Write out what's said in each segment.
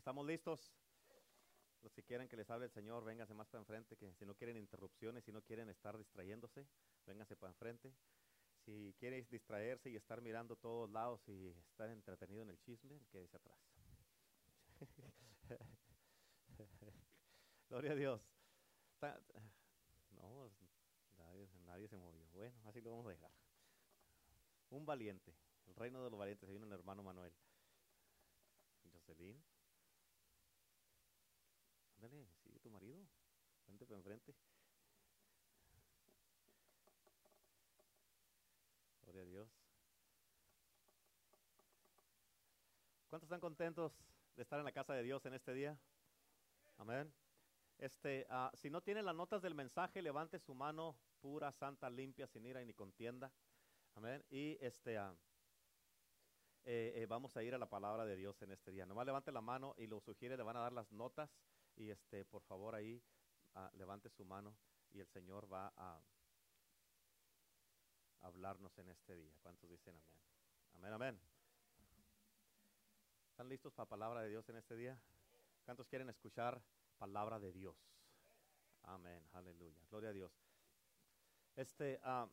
¿Estamos listos? Los que quieran que les hable el Señor, vénganse más para enfrente, que si no quieren interrupciones, si no quieren estar distrayéndose, vénganse para enfrente. Si quieren distraerse y estar mirando todos lados y estar entretenido en el chisme, quédese atrás. Gloria a Dios. No, nadie, se movió. Bueno, así lo vamos a dejar. Un valiente. El reino de los valientes. Se viene el hermano Manuel. Jocelyn. Ándale, sigue tu marido. Vente para enfrente. Gloria a Dios. ¿Cuántos están contentos de estar en la casa de Dios en este día? Amén. Este, uh, si no tienen las notas del mensaje, levante su mano pura, santa, limpia, sin ira y ni contienda. Amén. Y este, uh, eh, eh, vamos a ir a la palabra de Dios en este día. Nomás levante la mano y lo sugiere, le van a dar las notas. Y este, por favor, ahí uh, levante su mano y el Señor va a hablarnos en este día. ¿Cuántos dicen amén? Amén, amén. ¿Están listos para la palabra de Dios en este día? ¿Cuántos quieren escuchar palabra de Dios? Amén, aleluya. Gloria a Dios. Este, uh,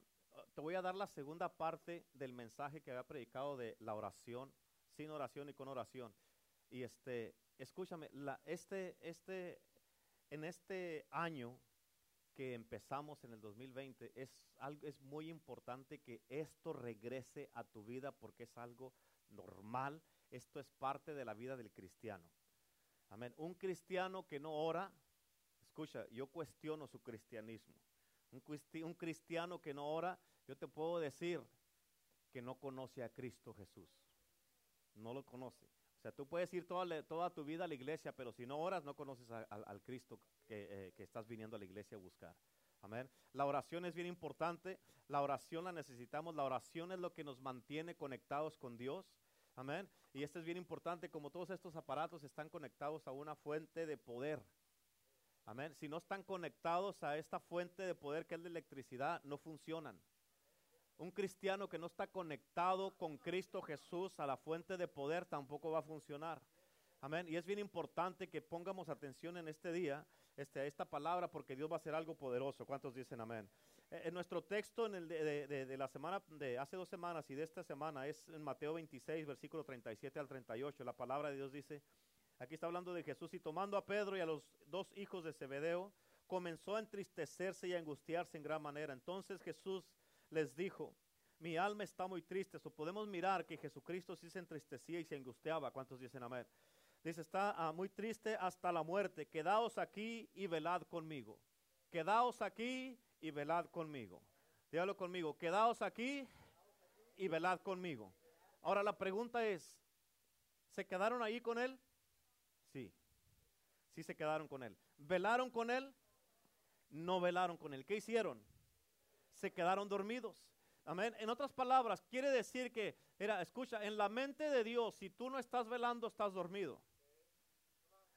te voy a dar la segunda parte del mensaje que había predicado de la oración, sin oración y con oración. Y este, escúchame, este, este, en este año que empezamos en el 2020, es, algo, es muy importante que esto regrese a tu vida porque es algo normal, esto es parte de la vida del cristiano. Amén. Un cristiano que no ora, escucha, yo cuestiono su cristianismo. Un cristiano que no ora, yo te puedo decir que no conoce a Cristo Jesús. No lo conoce. O sea, tú puedes ir toda, toda tu vida a la iglesia, pero si no oras, no conoces al Cristo que, eh, que, estás viniendo a la iglesia a buscar. Amén. La oración es bien importante. La oración la necesitamos. La oración es lo que nos mantiene conectados con Dios. Amén. Y esto es bien importante, como todos estos aparatos están conectados a una fuente de poder. Amén. Si no están conectados a esta fuente de poder que es la electricidad, no funcionan. Un cristiano que no está conectado con Cristo Jesús a la fuente de poder tampoco va a funcionar. Amén. Y es bien importante que pongamos atención en este día este, a esta palabra porque Dios va a hacer algo poderoso. ¿Cuántos dicen amén? En nuestro texto en el de, de, de, la semana de hace dos semanas y de esta semana es en Mateo 26, versículo 37 al 38. La palabra de Dios dice, aquí está hablando de Jesús y tomando a Pedro y a los dos hijos de Zebedeo, comenzó a entristecerse y a angustiarse en gran manera. Entonces Jesús les dijo, mi alma está muy triste. So podemos mirar que Jesucristo sí se entristecía y se angustiaba. ¿Cuántos dicen amén? Dice, está uh, muy triste hasta la muerte. Quedaos aquí y velad conmigo. Quedaos aquí y velad conmigo. Dígalo conmigo. Quedaos aquí y velad conmigo. Ahora la pregunta es, ¿se quedaron ahí con él? Sí. Sí se quedaron con él. ¿Velaron con él? No velaron con él. ¿Qué hicieron? Se quedaron dormidos. Amén. En otras palabras, quiere decir que, era, escucha, en la mente de Dios, si tú no estás velando, estás dormido.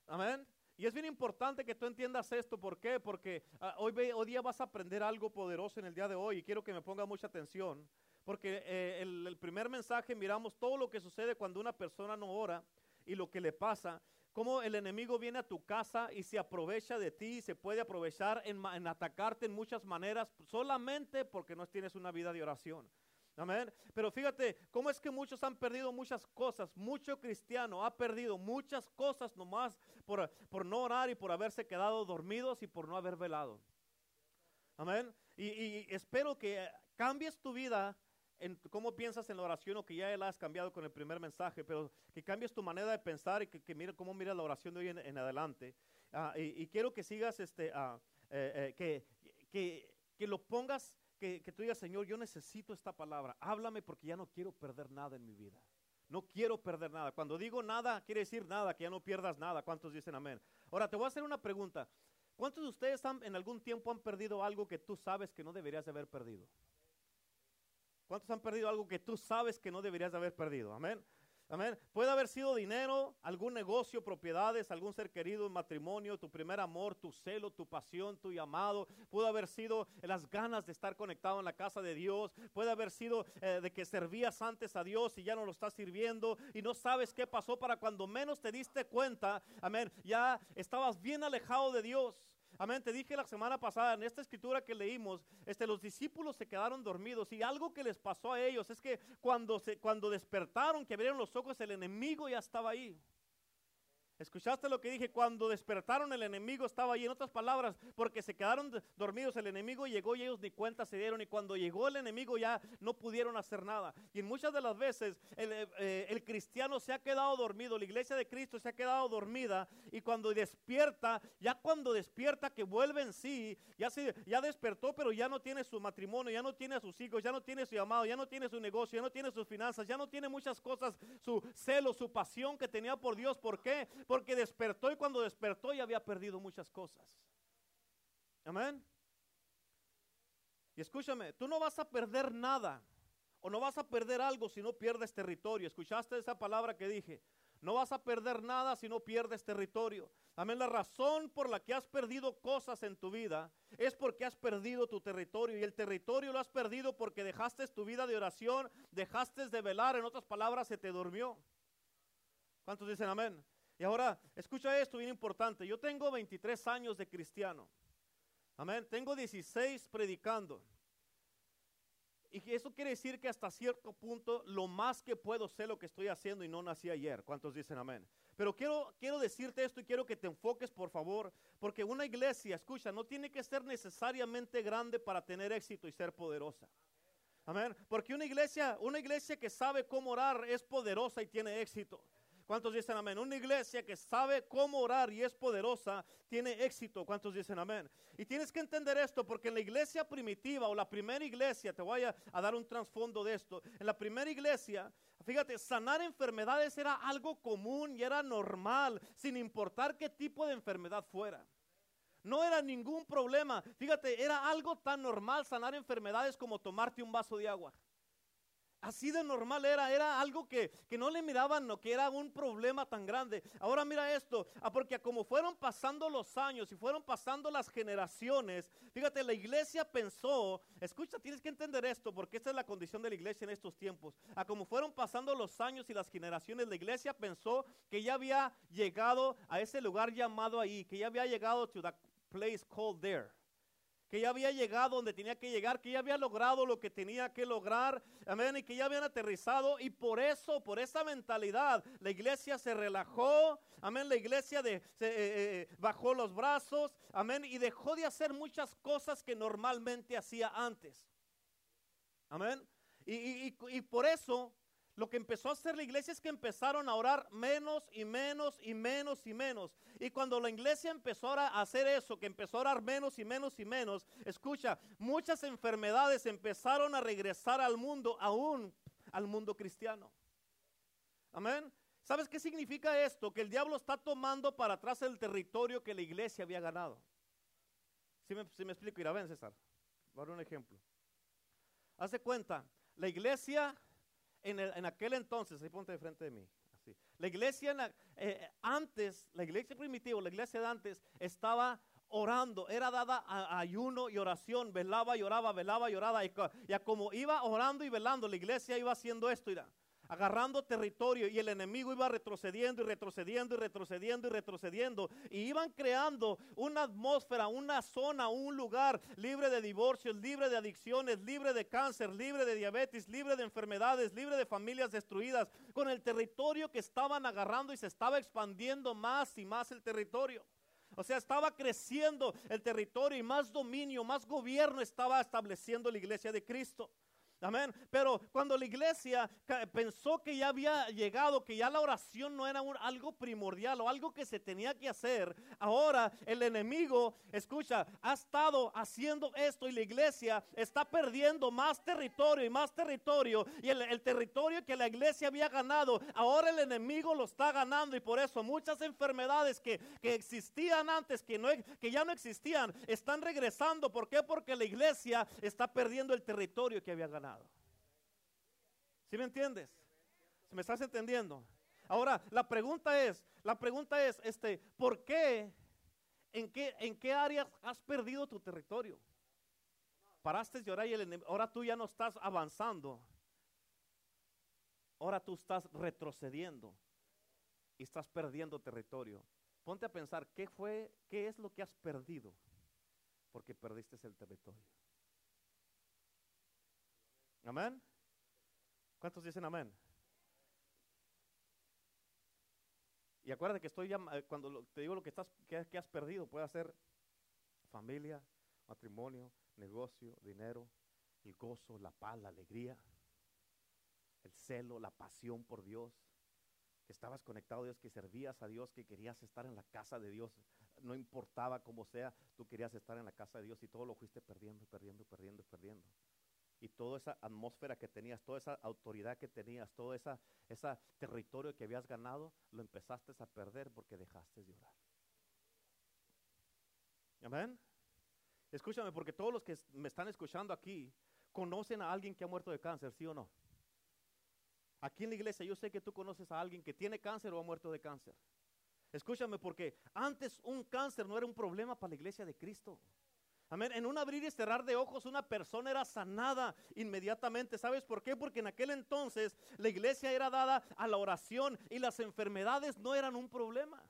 Amén. Y es bien importante que tú entiendas esto. ¿Por qué? Porque uh, hoy, hoy, día vas a aprender algo poderoso en el día de hoy y quiero que me ponga mucha atención. Porque eh, el, el primer mensaje miramos todo lo que sucede cuando una persona no ora y lo que le pasa cómo el enemigo viene a tu casa y se aprovecha de ti, y se puede aprovechar en, atacarte en muchas maneras solamente porque no tienes una vida de oración. Amén. Pero fíjate, cómo es que muchos han perdido muchas cosas. Mucho cristiano ha perdido muchas cosas nomás por, por no orar y por haberse quedado dormidos y por no haber velado. Amén. Y espero que cambies tu vida en cómo piensas en la oración o que ya la has cambiado con el primer mensaje, pero que cambies tu manera de pensar y que, que cómo miras la oración de hoy en, adelante. Uh, y, quiero que sigas, este, uh, eh, eh, que, que, que, lo pongas, que, que tú digas, Señor, yo necesito esta palabra. Háblame porque ya no quiero perder nada en mi vida. No quiero perder nada. Cuando digo nada, quiere decir nada, que ya no pierdas nada. ¿Cuántos dicen amén? Ahora, te voy a hacer una pregunta. ¿Cuántos de ustedes han, en algún tiempo han perdido algo que tú sabes que no deberías de haber perdido? ¿Cuántos han perdido algo que tú sabes que no deberías de haber perdido? Amén. Amén. Puede haber sido dinero, algún negocio, propiedades, algún ser querido, matrimonio, tu primer amor, tu celo, tu pasión, tu llamado. Puede haber sido las ganas de estar conectado en la casa de Dios. Puede haber sido eh, de que servías antes a Dios y ya no lo estás sirviendo y no sabes qué pasó para cuando menos te diste cuenta. Amén. Ya estabas bien alejado de Dios. Amén. Te dije la semana pasada en esta escritura que leímos, este, los discípulos se quedaron dormidos y algo que les pasó a ellos es que cuando, se, cuando despertaron, que abrieron los ojos, el enemigo ya estaba ahí. ¿Escuchaste lo que dije? Cuando despertaron el enemigo estaba ahí. En otras palabras, porque se quedaron dormidos, el enemigo llegó y ellos ni cuenta se dieron. Y cuando llegó el enemigo ya no pudieron hacer nada. Y muchas de las veces el, eh, eh, el cristiano se ha quedado dormido, la iglesia de Cristo se ha quedado dormida. Y cuando despierta, ya cuando despierta que vuelve en sí, ya, se, ya despertó, pero ya no tiene su matrimonio, ya no tiene a sus hijos, ya no tiene su llamado, ya no tiene su negocio, ya no tiene sus finanzas, ya no tiene muchas cosas, su celo, su pasión que tenía por Dios. ¿Por qué? Porque despertó y cuando despertó ya había perdido muchas cosas. Amén. Y escúchame, tú no vas a perder nada o no vas a perder algo si no pierdes territorio. ¿Escuchaste esa palabra que dije? No vas a perder nada si no pierdes territorio. Amén. La razón por la que has perdido cosas en tu vida es porque has perdido tu territorio. Y el territorio lo has perdido porque dejaste tu vida de oración, dejaste de velar. En otras palabras, se te durmió. ¿Cuántos dicen amén? Y ahora, escucha esto bien importante. Yo tengo 23 años de cristiano. Amén. Tengo 16 predicando. Y eso quiere decir que hasta cierto punto lo más que puedo sé lo que estoy haciendo y no nací ayer. ¿Cuántos dicen amén? Pero quiero, quiero decirte esto y quiero que te enfoques por favor, porque una iglesia, escucha, no tiene que ser necesariamente grande para tener éxito y ser poderosa. Amén. Porque una iglesia, una iglesia que sabe cómo orar es poderosa y tiene éxito. ¿Cuántos dicen amén? Una iglesia que sabe cómo orar y es poderosa tiene éxito. ¿Cuántos dicen amén? Y tienes que entender esto porque en la iglesia primitiva o la primera iglesia, te voy a, dar un trasfondo de esto. En la primera iglesia, fíjate, sanar enfermedades era algo común y era normal, sin importar qué tipo de enfermedad fuera. No era ningún problema. Fíjate, era algo tan normal sanar enfermedades como tomarte un vaso de agua. Así de normal era, era algo que, no le miraban, no, que era un problema tan grande. Ahora mira esto, ah, porque como fueron pasando los años y fueron pasando las generaciones, fíjate, la iglesia pensó, escucha, tienes que entender esto, porque esta es la condición de la iglesia en estos tiempos. A ah, como fueron pasando los años y las generaciones, la iglesia pensó que ya había llegado a ese lugar llamado ahí, que ya había llegado to the place called there que ya había llegado donde tenía que llegar, que ya había logrado lo que tenía que lograr, amén, y que ya habían aterrizado, y por eso, por esa mentalidad, la iglesia se relajó, amén, la iglesia de, se, eh, eh, bajó los brazos, amén, y dejó de hacer muchas cosas que normalmente hacía antes, amén, y, y por eso lo que empezó a hacer la iglesia es que empezaron a orar menos y menos y menos y menos. Y cuando la iglesia empezó a hacer eso, que empezó a orar menos y menos y menos, escucha, muchas enfermedades empezaron a regresar al mundo, aún al mundo cristiano. Amén. ¿Sabes qué significa esto? Que el diablo está tomando para atrás el territorio que la iglesia había ganado. Si me, me explico, irá, ven César. Dar un ejemplo. Hace cuenta, la iglesia en, aquel entonces, ahí ponte de frente de mí. La iglesia eh, antes, la iglesia primitiva, la iglesia de antes, estaba orando, era dada ayuno y oración, velaba y velaba y. Y, y como iba orando y velando, la iglesia iba haciendo esto. Mira, agarrando territorio y el enemigo iba retrocediendo y retrocediendo y retrocediendo y retrocediendo y iban creando una atmósfera, una zona, un lugar libre de divorcios, libre de adicciones, libre de cáncer, libre de diabetes, libre de enfermedades, libre de familias destruidas, con el territorio que estaban agarrando y se estaba expandiendo más y más el territorio. O sea, estaba creciendo el territorio y más dominio, más gobierno estaba estableciendo la iglesia de Cristo. Amén. Pero cuando la iglesia pensó que ya había llegado, que ya la oración no era algo primordial o algo que se tenía que hacer, ahora el enemigo, escucha, ha estado haciendo esto y la iglesia está perdiendo más territorio y más territorio. Y el, territorio que la iglesia había ganado, ahora el enemigo lo está ganando. Y por eso muchas enfermedades que, existían antes, que, no, que ya no existían, están regresando. ¿Por qué? Porque la iglesia está perdiendo el territorio que había ganado. ¿Sí me entiendes? ¿Me estás entendiendo? Ahora, la pregunta es, la pregunta es, este, ¿por qué? ¿En qué, en qué áreas has perdido tu territorio? Paraste de orar y el, ahora tú ya no estás avanzando. Ahora tú estás retrocediendo y estás perdiendo territorio. Ponte a pensar, ¿qué fue, qué es lo que has perdido? Porque perdiste el territorio. Amén. ¿Cuántos dicen amén? Y acuérdate que estoy ya, eh, cuando te digo lo que, estás, que, has perdido, puede ser familia, matrimonio, negocio, dinero, el gozo, la paz, la alegría, el celo, la pasión por Dios, que estabas conectado a Dios, que servías a Dios, que querías estar en la casa de Dios, no importaba cómo sea, tú querías estar en la casa de Dios y todo lo fuiste perdiendo, perdiendo, perdiendo, perdiendo y toda esa atmósfera que tenías, toda esa autoridad que tenías, todo ese esa territorio que habías ganado, lo empezaste a perder porque dejaste de orar. Amén. Escúchame, porque todos los que me están escuchando aquí conocen a alguien que ha muerto de cáncer, ¿sí o no? Aquí en la iglesia yo sé que tú conoces a alguien que tiene cáncer o ha muerto de cáncer. Escúchame, porque antes un cáncer no era un problema para la iglesia de Cristo. Amén. En un abrir y cerrar de ojos una persona era sanada inmediatamente. ¿Sabes por qué? Porque en aquel entonces la iglesia era dada a la oración y las enfermedades no eran un problema.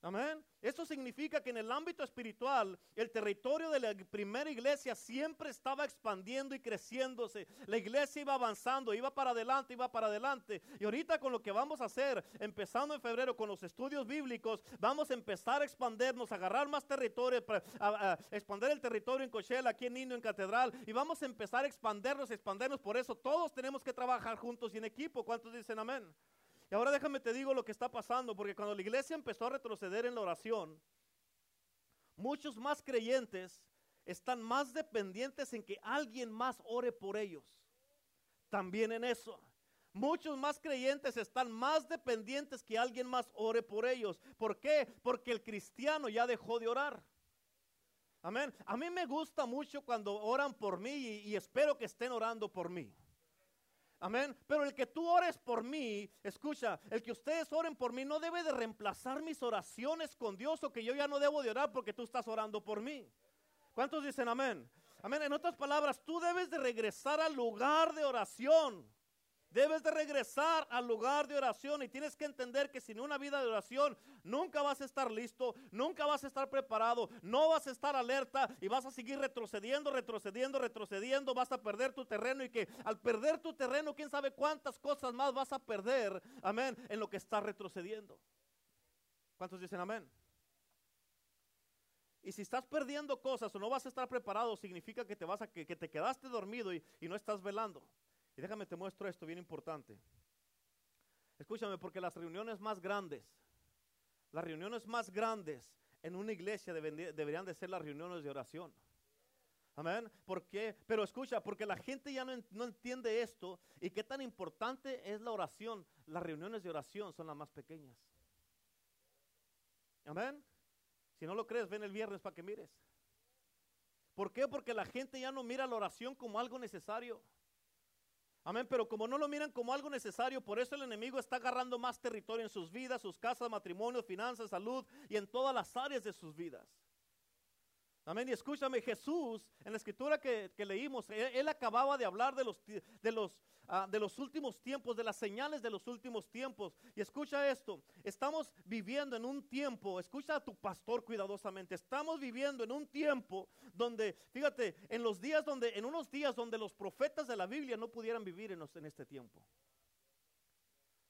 Amén. Eso significa que en el ámbito espiritual, el territorio de la primera iglesia siempre estaba expandiendo y creciéndose. La iglesia iba avanzando, iba para adelante, iba para adelante. Y ahorita con lo que vamos a hacer, empezando en febrero con los estudios bíblicos, vamos a empezar a expandernos, a agarrar más territorio, a, expandir el territorio en Coachella, aquí en Niño, en Catedral. Y vamos a empezar a expandernos, expandernos. Por eso todos tenemos que trabajar juntos y en equipo. ¿Cuántos dicen amén? Y ahora déjame te digo lo que está pasando, porque cuando la iglesia empezó a retroceder en la oración, muchos más creyentes están más dependientes en que alguien más ore por ellos. También en eso. Muchos más creyentes están más dependientes que alguien más ore por ellos. ¿Por qué? Porque el cristiano ya dejó de orar. Amén. A mí me gusta mucho cuando oran por mí y, y espero que estén orando por mí. Amén. Pero el que tú ores por mí, escucha, el que ustedes oren por mí no debe de reemplazar mis oraciones con Dios o que yo ya no debo de orar porque tú estás orando por mí. ¿Cuántos dicen amén? Amén. En otras palabras, tú debes de regresar al lugar de oración. Debes de regresar al lugar de oración y tienes que entender que sin una vida de oración nunca vas a estar listo, nunca vas a estar preparado, no vas a estar alerta y vas a seguir retrocediendo, retrocediendo, retrocediendo, vas a perder tu terreno y que al perder tu terreno, quién sabe cuántas cosas más vas a perder, amén, en lo que estás retrocediendo. ¿Cuántos dicen amén? Y si estás perdiendo cosas o no vas a estar preparado, significa que te vas a que, te quedaste dormido y no estás velando. Y déjame te muestro esto bien importante. Escúchame, porque las reuniones más grandes, las reuniones más grandes en una iglesia deberían de ser las reuniones de oración. Amén. ¿Por qué? Pero escucha, porque la gente ya no, no, entiende esto y qué tan importante es la oración. Las reuniones de oración son las más pequeñas. Amén. Si no lo crees, ven el viernes para que mires. ¿Por qué? Porque la gente ya no mira la oración como algo necesario. Amén, pero como no lo miran como algo necesario, por eso el enemigo está agarrando más territorio en sus vidas, sus casas, matrimonio, finanzas, salud y en todas las áreas de sus vidas. Amén. Y escúchame, Jesús, en la escritura que, leímos, él, acababa de hablar de los, de, los, ah, de los últimos tiempos, de las señales de los últimos tiempos. Y escucha esto, estamos viviendo en un tiempo, escucha a tu pastor cuidadosamente, estamos viviendo en un tiempo donde, fíjate, en los días donde, en unos días donde los profetas de la Biblia no pudieran vivir en, en este tiempo.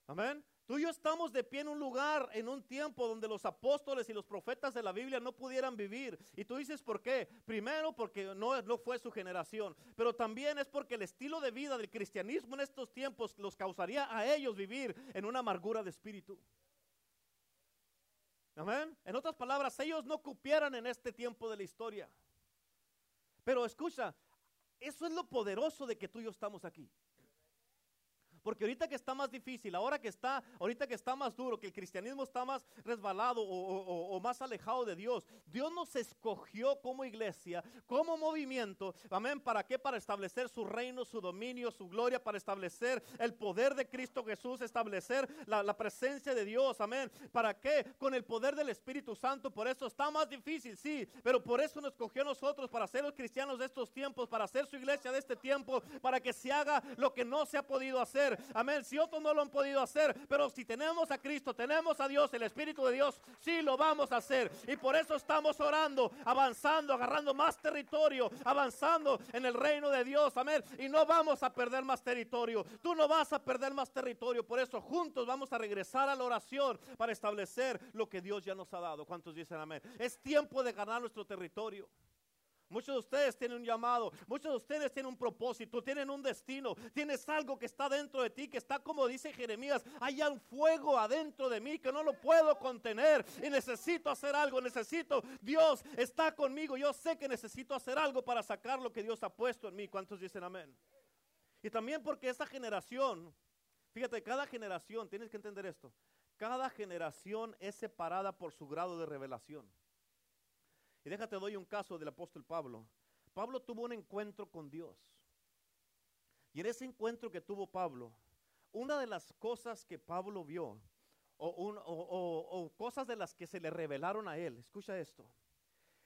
Amén. Tú y yo estamos de pie en un lugar, en un tiempo donde los apóstoles y los profetas de la Biblia no pudieran vivir. Y tú dices, ¿por qué? Primero porque no, no fue su generación, pero también es porque el estilo de vida del cristianismo en estos tiempos los causaría a ellos vivir en una amargura de espíritu. Amén. En otras palabras, ellos no cupieran en este tiempo de la historia. Pero escucha, eso es lo poderoso de que tú y yo estamos aquí. Porque ahorita que está más difícil, ahora que está, ahorita que está más duro, que el cristianismo está más resbalado o, más alejado de Dios, Dios nos escogió como iglesia, como movimiento, amén, ¿para qué? Para establecer su reino, su dominio, su gloria, para establecer el poder de Cristo Jesús, establecer la, presencia de Dios, amén. ¿Para qué? Con el poder del Espíritu Santo, por eso está más difícil, sí, pero por eso nos escogió a nosotros, para ser los cristianos de estos tiempos, para hacer su iglesia de este tiempo, para que se haga lo que no se ha podido hacer. Amén. Si otros no lo han podido hacer, pero si tenemos a Cristo, tenemos a Dios, el Espíritu de Dios, sí lo vamos a hacer. Y por eso estamos orando, avanzando, agarrando más territorio, avanzando en el reino de Dios. Amén. Y no vamos a perder más territorio. Tú no vas a perder más territorio. Por eso juntos vamos a regresar a la oración para establecer lo que Dios ya nos ha dado. ¿Cuántos dicen amén? Es tiempo de ganar nuestro territorio. Muchos de ustedes tienen un llamado, muchos de ustedes tienen un propósito, tienen un destino, tienes algo que está dentro de ti, que está como dice Jeremías, hay un fuego adentro de mí que no lo puedo contener y necesito hacer algo, necesito, Dios está conmigo, yo sé que necesito hacer algo para sacar lo que Dios ha puesto en mí. ¿Cuántos dicen amén? Y también porque esta generación, fíjate, cada generación, tienes que entender esto, cada generación es separada por su grado de revelación. Y déjate, doy un caso del apóstol Pablo. Pablo tuvo un encuentro con Dios. Y en ese encuentro que tuvo Pablo, una de las cosas que Pablo vio, o, cosas de las que se le revelaron a él, escucha esto.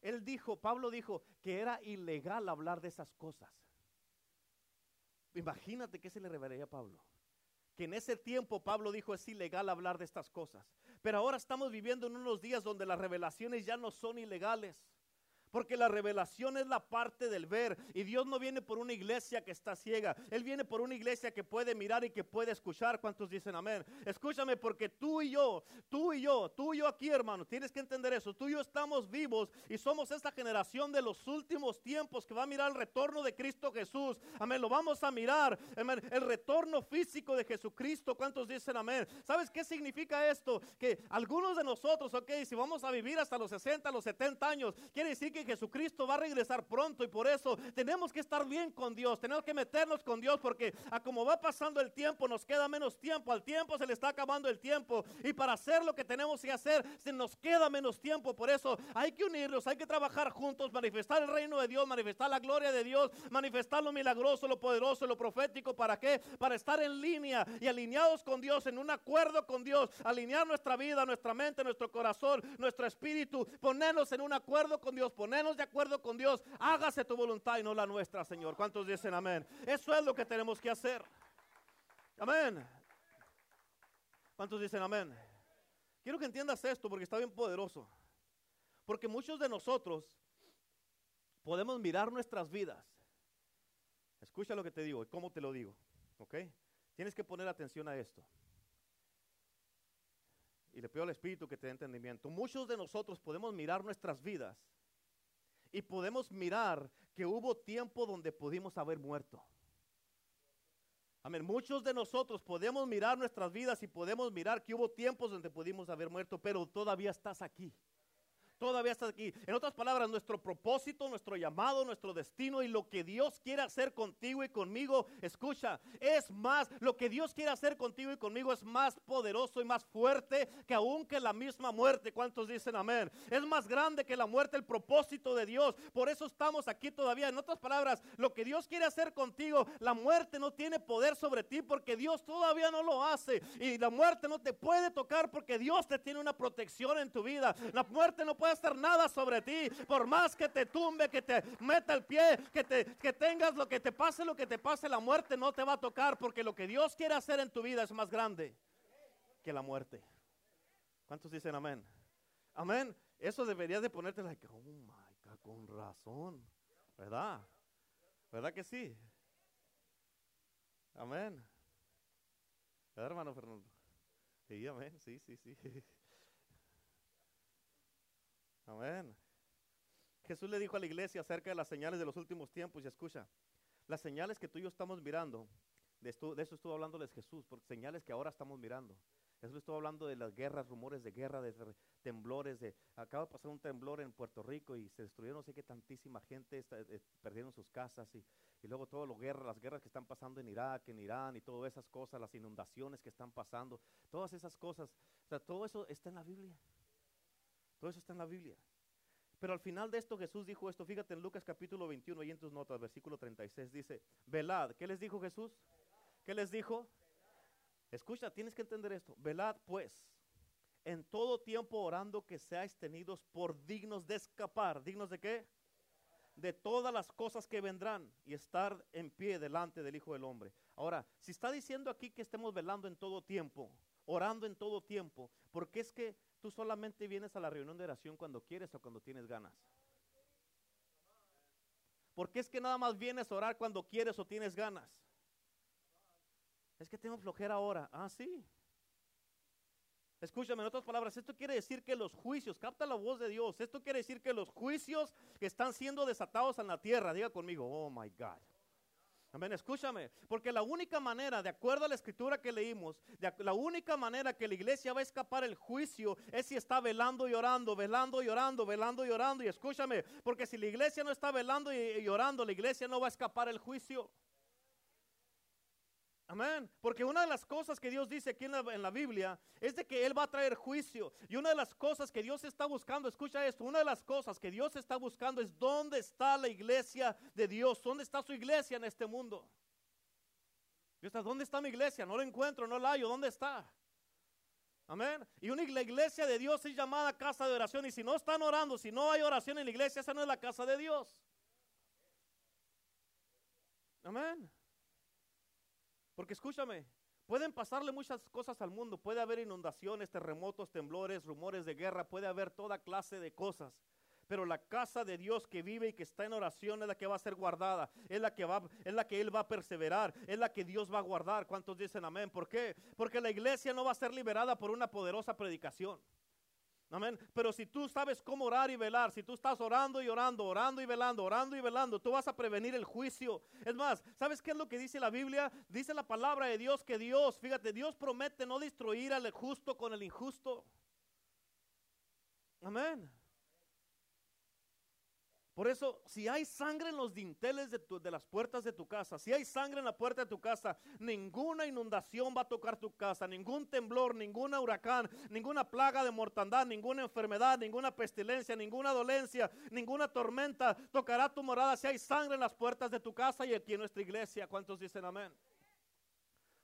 Él dijo, Pablo dijo que era ilegal hablar de esas cosas. Imagínate que se le revelaría a Pablo. Que en ese tiempo Pablo dijo es ilegal hablar de estas cosas. Pero ahora estamos viviendo en unos días donde las revelaciones ya no son ilegales. Porque la revelación es la parte del ver. Y Dios no viene por una iglesia que está ciega. Él viene por una iglesia que puede mirar y que puede escuchar. ¿Cuántos dicen amén? Escúchame porque tú y yo, tú y yo, tú y yo aquí hermano, tienes que entender eso. Tú y yo estamos vivos y somos esta generación de los últimos tiempos que va a mirar el retorno de Cristo Jesús. Amén. Lo vamos a mirar. El retorno físico de Jesucristo. ¿Cuántos dicen amén? ¿Sabes qué significa esto? Que algunos de nosotros, ok, si vamos a vivir hasta los 60, los 70 años, quiere decir que Jesucristo va a regresar pronto y por eso tenemos que estar bien con Dios, tenemos que meternos con Dios porque a como va pasando el tiempo nos queda menos tiempo, al tiempo se le está acabando el tiempo y para hacer lo que tenemos que hacer se nos queda menos tiempo, por eso hay que unirnos, hay que trabajar juntos, manifestar el reino de Dios, manifestar la gloria de Dios, manifestar lo milagroso, lo poderoso, lo profético, ¿para qué? Para estar en línea y alineados con Dios, en un acuerdo con Dios, alinear nuestra vida, nuestra mente, nuestro corazón, nuestro espíritu, ponernos en un acuerdo con Dios, poner de acuerdo con Dios. Hágase tu voluntad y no la nuestra, Señor. ¿Cuántos dicen amén? Eso es lo que tenemos que hacer. Amén. ¿Cuántos dicen amén? Quiero que entiendas esto porque está bien poderoso. Porque muchos de nosotros podemos mirar nuestras vidas. Escucha lo que te digo y cómo te lo digo. ¿Ok? Tienes que poner atención a esto. Y le pido al Espíritu que te dé entendimiento. Muchos de nosotros podemos mirar nuestras vidas y podemos mirar que hubo tiempo donde pudimos haber muerto. Amén. Muchos de nosotros podemos mirar nuestras vidas y podemos mirar que hubo tiempos donde pudimos haber muerto, pero todavía estás aquí todavía estás aquí. En otras palabras, nuestro propósito, nuestro llamado, nuestro destino y lo que Dios quiere hacer contigo y conmigo, escucha, es más, lo que Dios quiere hacer contigo y conmigo es más poderoso y más fuerte que aún que la misma muerte. ¿Cuántos dicen amén? Es más grande que la muerte el propósito de Dios. Por eso estamos aquí todavía. En otras palabras, lo que Dios quiere hacer contigo, la muerte no tiene poder sobre ti porque Dios todavía no lo hace. Y la muerte no te puede tocar porque Dios te tiene una protección en tu vida. La muerte no puede hacer nada sobre ti. Por más que te tumbe, que te meta el pie, que, te, que tengas lo que te pase, lo que te pase, la muerte no te va a tocar porque lo que Dios quiere hacer en tu vida es más grande que la muerte. ¿Cuántos dicen amén? Amén. Eso debería de ponerte like, oh con razón. ¿Verdad? ¿Verdad que sí? Amén. ¿Verdad, hermano Fernando? Sí, amén. Sí, sí, sí. Amén. Jesús le dijo a la iglesia acerca de las señales de los últimos tiempos y escucha, las señales que tú y yo estamos mirando, de, esto, eso estuvo hablándoles Jesús, porque señales que ahora estamos mirando. Jesús estuvo hablando de las guerras, rumores de guerra, de temblores, de acaba de pasar un temblor en Puerto Rico y se destruyeron no sé qué tantísima gente, eh, perdieron sus casas y, y luego todo lo guerra, las guerras que están pasando en Irak, en Irán y todas esas cosas, las inundaciones que están pasando, todas esas cosas, o sea, todo eso está en la Biblia. Todo eso está en la Biblia. Pero al final de esto Jesús dijo esto, fíjate en Lucas capítulo 21 y en tus notas, versículo 36 dice, velad, ¿qué les dijo Jesús? ¿Qué les dijo? Escucha, tienes que entender esto, velad pues, en todo tiempo orando que seáis tenidos por dignos de escapar, dignos de qué? De todas las cosas que vendrán y estar en pie delante del Hijo del Hombre. Ahora, si está diciendo aquí que estemos velando en todo tiempo, orando en todo tiempo, porque es que tú solamente vienes a la reunión de oración cuando quieres o cuando tienes ganas. Porque es que nada más vienes a orar cuando quieres o tienes ganas. Es que tengo flojera ahora. Ah, sí. Escúchame, en otras palabras, esto quiere decir que los juicios, capta la voz de Dios, esto quiere decir que los juicios que están siendo desatados en la tierra, diga conmigo, oh my God. Amén, escúchame, porque la única manera, de acuerdo a la escritura que leímos, la única manera que la iglesia va a escapar el juicio es si está velando y orando, velando y orando, velando y orando. Y escúchame, porque si la iglesia no está velando y, y orando, la iglesia no va a escapar el juicio. Amén. Porque una de las cosas que Dios dice aquí en la, Biblia es de que Él va a traer juicio. Y una de las cosas que Dios está buscando, escucha esto, una de las cosas que Dios está buscando es dónde está la iglesia de Dios, dónde está su iglesia en este mundo. Dios ¿dónde está mi iglesia? No la encuentro, no la hallo, ¿dónde está? Amén. Y una, la iglesia de Dios es llamada casa de oración. Y si no están orando, si no hay oración en la iglesia, esa no es la casa de Dios. Amén. Porque escúchame, pueden pasarle muchas cosas al mundo. Puede haber inundaciones, terremotos, temblores, rumores de guerra, puede haber toda clase de cosas. Pero la casa de Dios que vive y que está en oración es la que va a ser guardada, es la que va, es la que Él va a perseverar, es la que Dios va a guardar. ¿Cuántos dicen amén? ¿Por qué? Porque la iglesia no va a ser liberada por una poderosa predicación. Amén. Pero si tú sabes cómo orar y velar, si tú estás orando y orando, orando y velando, orando y velando, tú vas a prevenir el juicio. Es más, ¿sabes qué es lo que dice la Biblia? Dice la palabra de Dios que Dios, fíjate, Dios promete no destruir al justo con el injusto. Amén. Por eso, si hay sangre en los dinteles de, de, las puertas de tu casa, si hay sangre en la puerta de tu casa, ninguna inundación va a tocar tu casa, ningún temblor, ningún huracán, ninguna plaga de mortandad, ninguna enfermedad, ninguna pestilencia, ninguna dolencia, ninguna tormenta tocará tu morada si hay sangre en las puertas de tu casa y aquí en nuestra iglesia. ¿Cuántos dicen amén?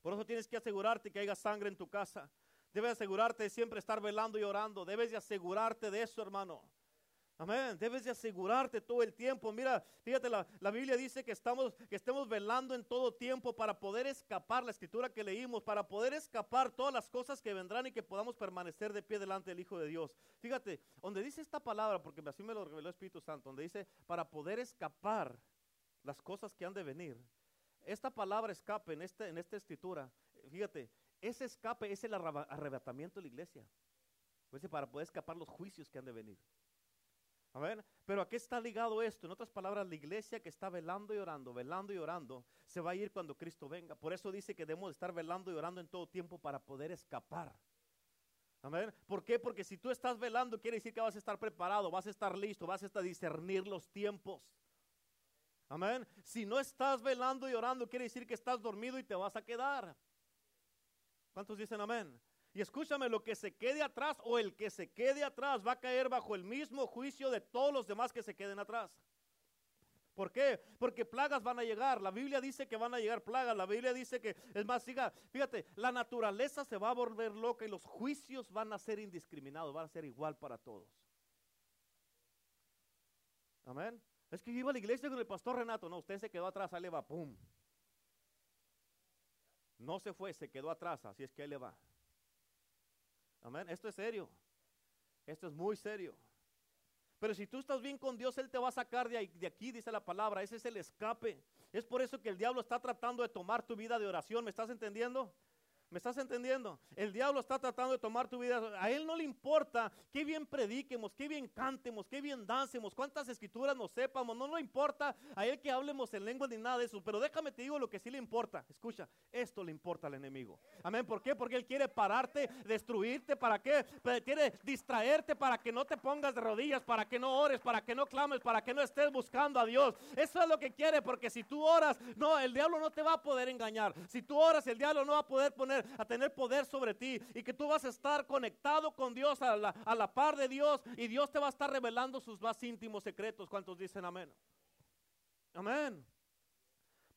Por eso tienes que asegurarte que haya sangre en tu casa. Debes asegurarte de siempre estar velando y orando. Debes de asegurarte de eso, hermano. Amén. Debes de asegurarte todo el tiempo. Mira, fíjate, la, la, Biblia dice que, estamos, que estemos velando en todo tiempo para poder escapar, la escritura que leímos, para poder escapar todas las cosas que vendrán y que podamos permanecer de pie delante del Hijo de Dios. Fíjate, donde dice esta palabra, porque así me lo reveló el Espíritu Santo, donde dice para poder escapar las cosas que han de venir. Esta palabra escape en, este, en esta escritura, fíjate, ese escape es el arrebatamiento de la iglesia. Para poder escapar los juicios que han de venir. Pero ¿a qué está ligado esto? En otras palabras, la iglesia que está velando y orando, velando y orando, se va a ir cuando Cristo venga. Por eso dice que debemos estar velando y orando en todo tiempo para poder escapar. Amén. ¿Por qué? Porque si tú estás velando, quiere decir que vas a estar preparado, vas a estar listo, vas a estar discernir los tiempos. Amén. Si no estás velando y orando, quiere decir que estás dormido y te vas a quedar. ¿Cuántos dicen amén? Y escúchame, lo que se quede atrás o el que se quede atrás va a caer bajo el mismo juicio de todos los demás que se queden atrás. ¿Por qué? Porque plagas van a llegar. La Biblia dice que van a llegar plagas. La Biblia dice que, es más, siga, fíjate, la naturaleza se va a volver loca y los juicios van a ser indiscriminados, van a ser igual para todos. Amén. Es que iba a la iglesia con el pastor Renato. No, usted se quedó atrás, ahí le va, pum. No se fue, se quedó atrás, así es que ahí le va. Amén. Esto es serio. Esto es muy serio. Pero si tú estás bien con Dios, Él te va a sacar de, de, aquí, dice la palabra. Ese es el escape. Es por eso que el diablo está tratando de tomar tu vida de oración. ¿Me estás entendiendo? ¿Me estás entendiendo? El diablo está tratando de tomar tu vida. A él no le importa qué bien prediquemos, qué bien cantemos, qué bien dancemos, cuántas escrituras nos sepamos. No le importa a él que hablemos en lengua ni nada de eso. Pero déjame te digo lo que sí le importa. Escucha, esto le importa al enemigo. Amén. ¿Por qué? Porque él quiere pararte, destruirte. ¿Para qué? Quiere distraerte para que no te pongas de rodillas, para que no ores, para que no clames, para que no estés buscando a Dios. Eso es lo que quiere. Porque si tú oras, no, el diablo no te va a poder engañar. Si tú oras, el diablo no va a poder poner a tener poder sobre ti y que tú vas a estar conectado con Dios a la, a la par de Dios y Dios te va a estar revelando sus más íntimos secretos. ¿Cuántos dicen amén? Amén.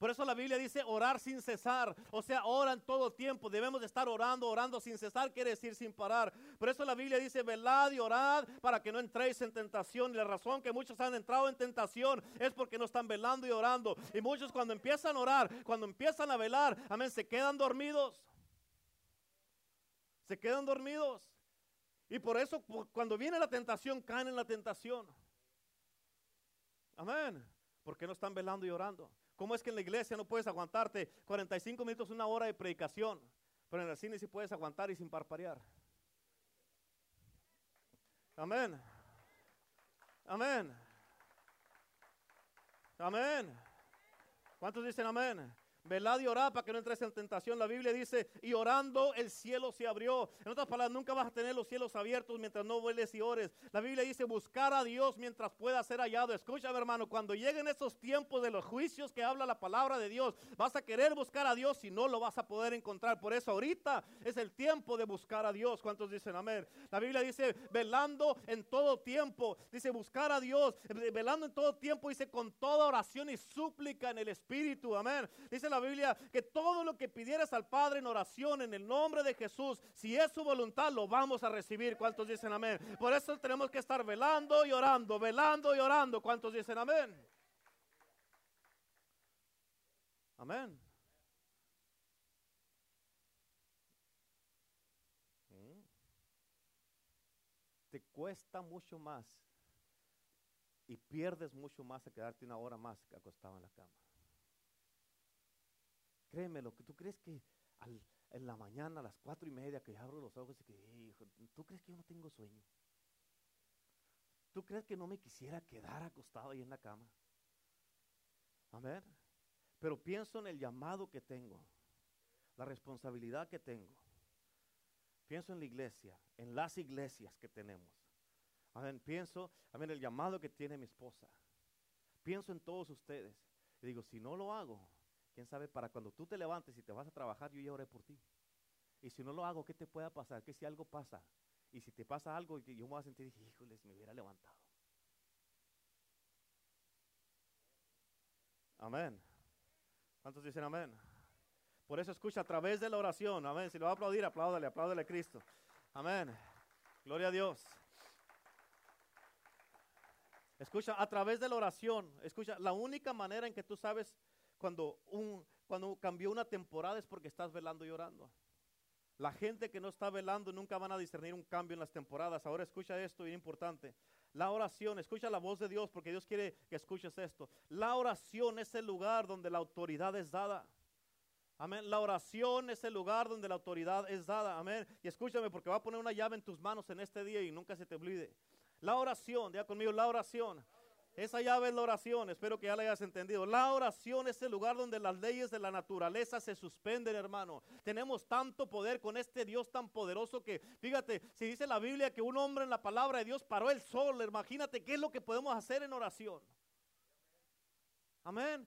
Por eso la Biblia dice orar sin cesar. O sea, oran todo tiempo. Debemos de estar orando, orando sin cesar, quiere decir sin parar. Por eso la Biblia dice velad y orad para que no entréis en tentación. Y la razón que muchos han entrado en tentación es porque no están velando y orando. Y muchos cuando empiezan a orar, cuando empiezan a velar, amén, se quedan dormidos se quedan dormidos. Y por eso cuando viene la tentación, caen en la tentación. Amén. Porque no están velando y orando. ¿Cómo es que en la iglesia no puedes aguantarte 45 minutos, una hora de predicación? Pero en el cine sí puedes aguantar y sin parparear. Amén. Amén. Amén. ¿Cuántos dicen amén? Velad y orad para que no entres en tentación. La Biblia dice, y orando el cielo se abrió. En otras palabras, nunca vas a tener los cielos abiertos mientras no vueles y ores. La Biblia dice, buscar a Dios mientras pueda ser hallado. Escúchame, hermano, cuando lleguen esos tiempos de los juicios que habla la palabra de Dios, vas a querer buscar a Dios y no lo vas a poder encontrar. Por eso ahorita es el tiempo de buscar a Dios. ¿Cuántos dicen amén? La Biblia dice, velando en todo tiempo. Dice, buscar a Dios. Velando en todo tiempo. Dice, con toda oración y súplica en el Espíritu. Amén. Dice la Biblia que todo lo que pidieras al Padre en oración en el nombre de Jesús, si es su voluntad, lo vamos a recibir. ¿Cuántos dicen amén? Por eso tenemos que estar velando y orando, velando y orando. ¿Cuántos dicen amén? Amén. Mm. Te cuesta mucho más y pierdes mucho más a quedarte una hora más que acostado en la cama. Créeme, lo que tú crees que en la mañana a las cuatro y media que abro los ojos y que, hijo, ¿tú crees que yo no tengo sueño? ¿Tú crees que no me quisiera quedar acostado ahí en la cama? Amén. Pero pienso en el llamado que tengo, la responsabilidad que tengo. Pienso en la iglesia, en las iglesias que tenemos. Amén. Pienso, amén, el llamado que tiene mi esposa. Pienso en todos ustedes. Y digo, si no lo hago, quién sabe, para cuando tú te levantes y te vas a trabajar, yo ya oré por ti. Y si no lo hago, ¿qué te pueda pasar? Que si algo pasa, y si te pasa algo, yo me voy a sentir, híjoles, me hubiera levantado. Amén. ¿Cuántos dicen amén? Por eso escucha a través de la oración. Amén. Si lo va a aplaudir, apláudale, apláudale a Cristo. Amén. Gloria a Dios. Escucha, a través de la oración, escucha, la única manera en que tú sabes cuando, un, cuando cambió una temporada es porque estás velando y orando. La gente que no está velando nunca van a discernir un cambio en las temporadas. Ahora escucha esto, bien importante. La oración, escucha la voz de Dios porque Dios quiere que escuches esto. La oración es el lugar donde la autoridad es dada. Amén. La oración es el lugar donde la autoridad es dada. Amén. Y escúchame porque va a poner una llave en tus manos en este día y nunca se te olvide. La oración, ya conmigo, la oración. Esa llave es la oración, espero que ya la hayas entendido. La oración es el lugar donde las leyes de la naturaleza se suspenden, hermano. Tenemos tanto poder con este Dios tan poderoso que, fíjate, si dice la Biblia que un hombre en la palabra de Dios paró el sol, imagínate qué es lo que podemos hacer en oración. Amén.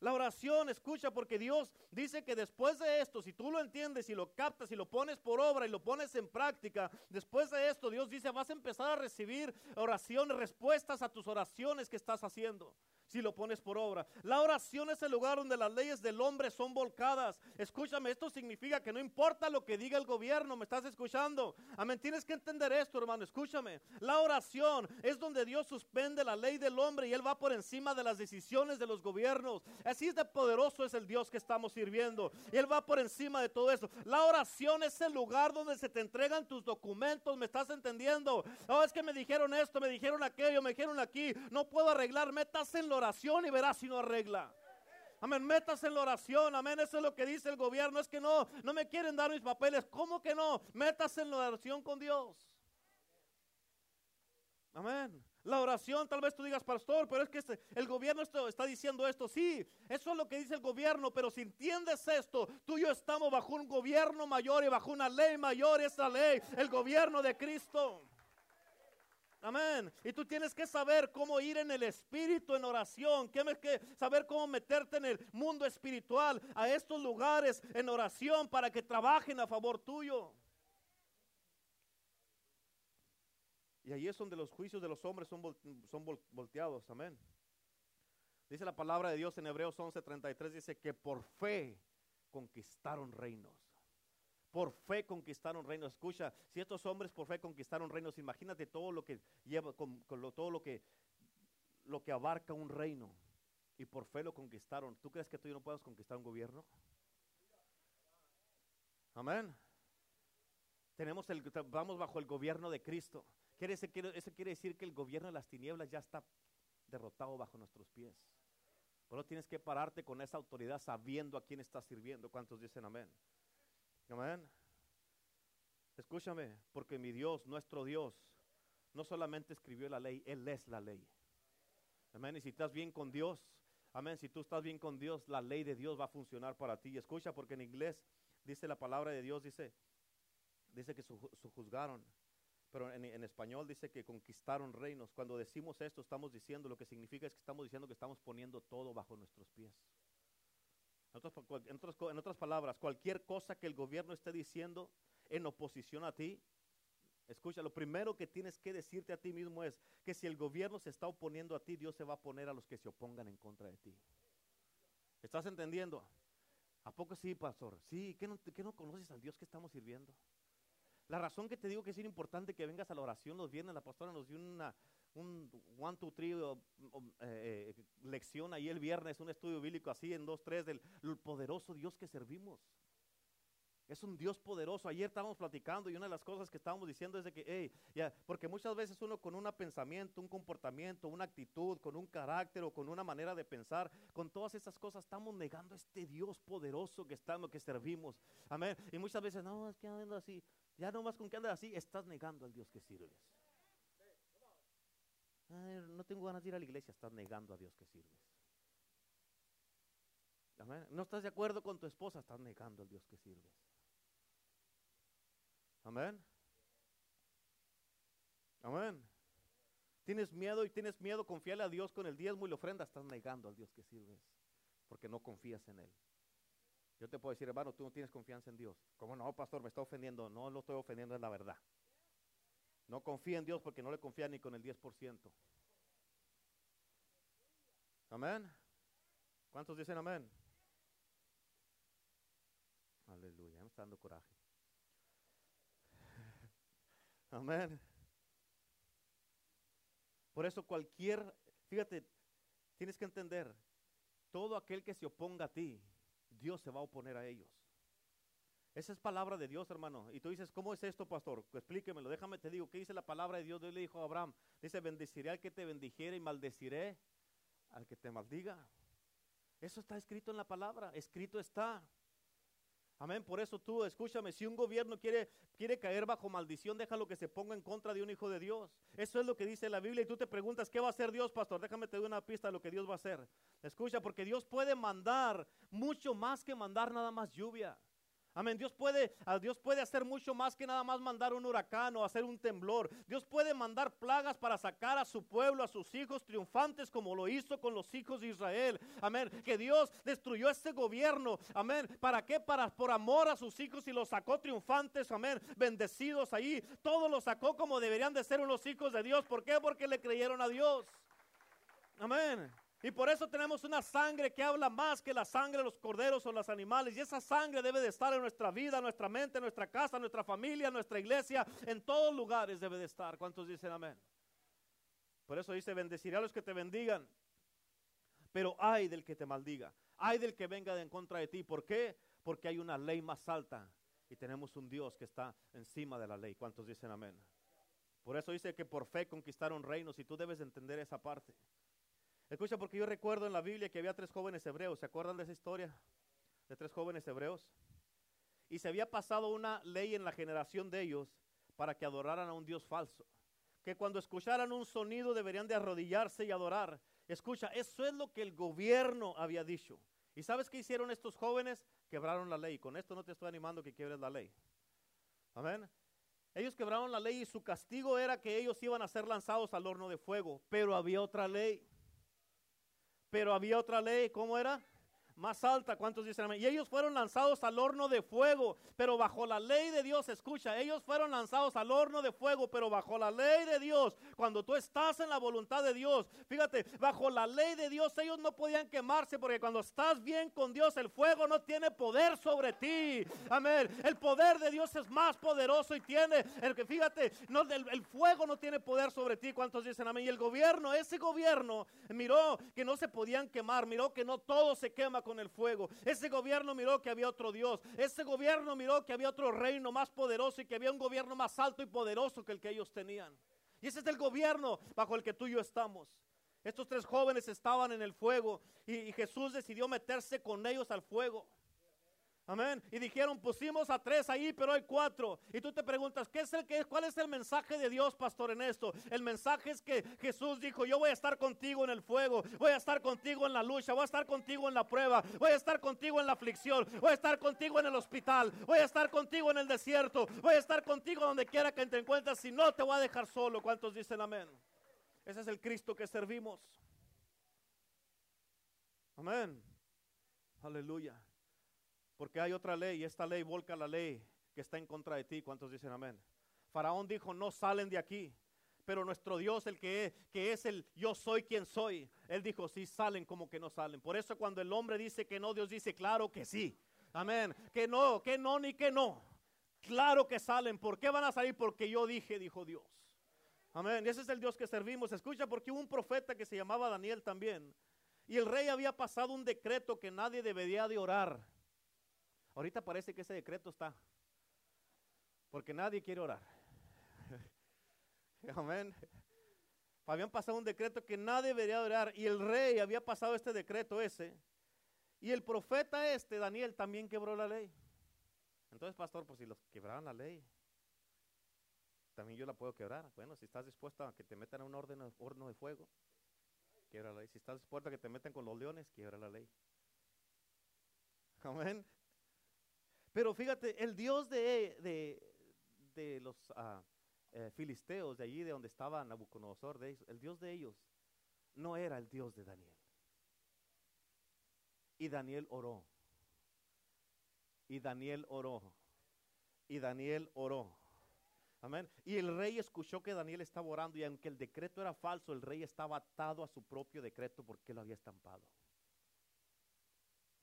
La oración, escucha, porque Dios dice que después de esto, si tú lo entiendes y lo captas y lo pones por obra y lo pones en práctica, después de esto Dios dice, vas a empezar a recibir oraciones, respuestas a tus oraciones que estás haciendo si lo pones por obra. La oración es el lugar donde las leyes del hombre son volcadas. Escúchame, esto significa que no importa lo que diga el gobierno, ¿me estás escuchando? Amén, tienes que entender esto, hermano, escúchame. La oración es donde Dios suspende la ley del hombre y Él va por encima de las decisiones de los gobiernos. Así es de poderoso es el Dios que estamos sirviendo. Y Él va por encima de todo eso. La oración es el lugar donde se te entregan tus documentos, ¿me estás entendiendo? Oh, es que me dijeron esto, me dijeron aquello, me dijeron aquí, no puedo arreglar, metas en lo oración y verás si no arregla. Amén, metas en la oración, amén, eso es lo que dice el gobierno, es que no, no me quieren dar mis papeles, ¿cómo que no? Metas en la oración con Dios. Amén. La oración, tal vez tú digas, pastor, pero es que este, el gobierno está diciendo esto. Sí, eso es lo que dice el gobierno, pero si entiendes esto, tú y yo estamos bajo un gobierno mayor y bajo una ley mayor, esa ley, el gobierno de Cristo. Amén. Y tú tienes que saber cómo ir en el espíritu en oración. Tienes que saber cómo meterte en el mundo espiritual, a estos lugares en oración para que trabajen a favor tuyo. Y ahí es donde los juicios de los hombres son, son volteados. Amén. Dice la palabra de Dios en Hebreos 11:33, dice que por fe conquistaron reinos. Por fe conquistaron reinos. Escucha, si estos hombres por fe conquistaron reinos, imagínate todo lo que lleva, con, todo lo que, lo que abarca un reino. Y por fe lo conquistaron. ¿Tú crees que tú y no puedas conquistar un gobierno? Amén. Tenemos el, vamos bajo el gobierno de Cristo. Quiere eso quiere decir que el gobierno de las tinieblas ya está derrotado bajo nuestros pies. Pero tienes que pararte con esa autoridad sabiendo a quién estás sirviendo. ¿Cuántos dicen amén? Amén. Escúchame, porque mi Dios, nuestro Dios, no solamente escribió la ley, Él es la ley. Amén. Y si estás bien con Dios, amén. Si tú estás bien con Dios, la ley de Dios va a funcionar para ti. Escucha, porque en inglés dice la palabra de Dios, dice, dice que su, juzgaron pero en, español dice que conquistaron reinos. Cuando decimos esto, estamos diciendo, lo que significa es que estamos diciendo que estamos poniendo todo bajo nuestros pies. En otras palabras, cualquier cosa que el gobierno esté diciendo en oposición a ti, escucha, lo primero que tienes que decirte a ti mismo es que si el gobierno se está oponiendo a ti, Dios se va a poner a los que se opongan en contra de ti. ¿Estás entendiendo? ¿A poco sí, pastor? Sí, ¿qué no, qué no conoces al Dios que estamos sirviendo? La razón que te digo que es importante que vengas a la oración los viernes, la pastora nos dio una, un one, two, three eh, lección ahí el viernes, un estudio bíblico así en dos, tres del poderoso Dios que servimos. Es un Dios poderoso. Ayer estábamos platicando y una de las cosas que estábamos diciendo es de que, hey, porque muchas veces uno con un pensamiento, un comportamiento, una actitud, con un carácter o con una manera de pensar, con todas esas cosas estamos negando a este Dios poderoso que estamos, que servimos. Amén. Y muchas veces, no, es que ando así. Ya nomás con que andas así, estás negando al Dios que sirves. No tengo ganas de ir a la iglesia, estás negando a Dios que sirves. Amén. No estás de acuerdo con tu esposa, estás negando al Dios que sirves. Amén. Amén. Tienes miedo y tienes miedo, confiarle a Dios con el diezmo y la ofrenda, estás negando al Dios que sirves, porque no confías en Él. Yo te puedo decir, hermano, tú no tienes confianza en Dios. ¿Cómo no, pastor? Me está ofendiendo. No lo estoy ofendiendo, es la verdad. No confía en Dios porque no le confía ni con el 10%. Amén. ¿Cuántos dicen amén? Aleluya, me está dando coraje. Amén. Por eso cualquier, fíjate, tienes que entender, todo aquel que se oponga a ti, Dios se va a oponer a ellos. Esa es palabra de Dios, hermano. Y tú dices, ¿cómo es esto, pastor? Explíquemelo, déjame te digo, ¿qué dice la palabra de Dios? Dios le dijo a Abraham, dice, bendeciré al que te bendijere y maldeciré al que te maldiga. Eso está escrito en la palabra, escrito está. Amén. Por eso tú, escúchame, si un gobierno quiere, quiere caer bajo maldición, déjalo que se ponga en contra de un hijo de Dios. Eso es lo que dice la Biblia. Y tú te preguntas, ¿qué va a hacer Dios, pastor? Déjame te doy una pista de lo que Dios va a hacer. Escucha, porque Dios puede mandar mucho más que mandar nada más lluvia. Amén. Dios puede, Dios puede hacer mucho más que nada más mandar un huracán o hacer un temblor. Dios puede mandar plagas para sacar a su pueblo, a sus hijos triunfantes, como lo hizo con los hijos de Israel. Amén. Que Dios destruyó ese gobierno. Amén. ¿Para qué? Para por amor a sus hijos y los sacó triunfantes. Amén. Bendecidos ahí. Todos los sacó como deberían de ser unos hijos de Dios. ¿Por qué? Porque le creyeron a Dios. Amén. Y por eso tenemos una sangre que habla más que la sangre de los corderos o los animales. Y esa sangre debe de estar en nuestra vida, nuestra mente, nuestra casa, nuestra familia, nuestra iglesia. En todos lugares debe de estar. ¿Cuántos dicen amén? Por eso dice, bendeciré a los que te bendigan. Pero hay del que te maldiga. Hay del que venga en contra de ti. ¿Por qué? Porque hay una ley más alta. Y tenemos un Dios que está encima de la ley. ¿Cuántos dicen amén? Por eso dice que por fe conquistaron reinos. Y tú debes entender esa parte. Escucha, porque yo recuerdo en la Biblia que había tres jóvenes hebreos. ¿Se acuerdan de esa historia? De tres jóvenes hebreos. Y se había pasado una ley en la generación de ellos para que adoraran a un Dios falso. Que cuando escucharan un sonido deberían de arrodillarse y adorar. Escucha, eso es lo que el gobierno había dicho. ¿Y sabes qué hicieron estos jóvenes? Quebraron la ley. Con esto no te estoy animando que quiebres la ley. Amén. Ellos quebraron la ley y su castigo era que ellos iban a ser lanzados al horno de fuego. Pero había otra ley. Pero había otra ley, ¿cómo era? Más alta, ¿cuántos dicen amén? Y ellos fueron lanzados al horno de fuego, pero bajo la ley de Dios, escucha, ellos fueron lanzados al horno de fuego, pero bajo la ley de Dios, cuando tú estás en la voluntad de Dios, fíjate, bajo la ley de Dios ellos no podían quemarse, porque cuando estás bien con Dios, el fuego no tiene poder sobre ti. Amén. El poder de Dios es más poderoso y tiene, el que fíjate, no, el, el fuego no tiene poder sobre ti. ¿Cuántos dicen amén? Y el gobierno, ese gobierno, miró que no se podían quemar, miró que no todo se quema con el fuego. Ese gobierno miró que había otro Dios. Ese gobierno miró que había otro reino más poderoso y que había un gobierno más alto y poderoso que el que ellos tenían. Y ese es el gobierno bajo el que tú y yo estamos. Estos tres jóvenes estaban en el fuego y, y Jesús decidió meterse con ellos al fuego. Amén. Y dijeron, pusimos a tres ahí, pero hay cuatro. Y tú te preguntas, ¿qué es el que ¿cuál es el mensaje de Dios, pastor, en esto? El mensaje es que Jesús dijo, yo voy a estar contigo en el fuego, voy a estar contigo en la lucha, voy a estar contigo en la prueba, voy a estar contigo en la aflicción, voy a estar contigo en el hospital, voy a estar contigo en el desierto, voy a estar contigo donde quiera que te encuentres, si no te voy a dejar solo. ¿Cuántos dicen amén? Ese es el Cristo que servimos. Amén. Aleluya. Porque hay otra ley y esta ley volca la ley que está en contra de ti. ¿Cuántos dicen amén? Faraón dijo, no salen de aquí. Pero nuestro Dios, el que es, que es el yo soy quien soy, él dijo, sí salen como que no salen. Por eso cuando el hombre dice que no, Dios dice, claro que sí. Amén. Que no, que no, ni que no. Claro que salen. ¿Por qué van a salir? Porque yo dije, dijo Dios. Amén. Ese es el Dios que servimos. Escucha, porque hubo un profeta que se llamaba Daniel también. Y el rey había pasado un decreto que nadie debería de orar. Ahorita parece que ese decreto está. Porque nadie quiere orar. Amén. Habían pasado un decreto que nadie debería orar. Y el rey había pasado este decreto ese. Y el profeta este, Daniel, también quebró la ley. Entonces, pastor, pues si los quebraron la ley, también yo la puedo quebrar. Bueno, si estás dispuesto a que te metan a un orden, horno de fuego, quiebra la ley. Si estás dispuesto a que te metan con los leones, quiebra la ley. Amén. Pero fíjate, el Dios de, de, los uh, eh, filisteos, de allí de donde estaba Nabucodonosor, de ellos, el Dios de ellos, no era el Dios de Daniel. Y Daniel oró. Y Daniel oró. Y Daniel oró. Amén. Y el rey escuchó que Daniel estaba orando y aunque el decreto era falso, el rey estaba atado a su propio decreto porque lo había estampado.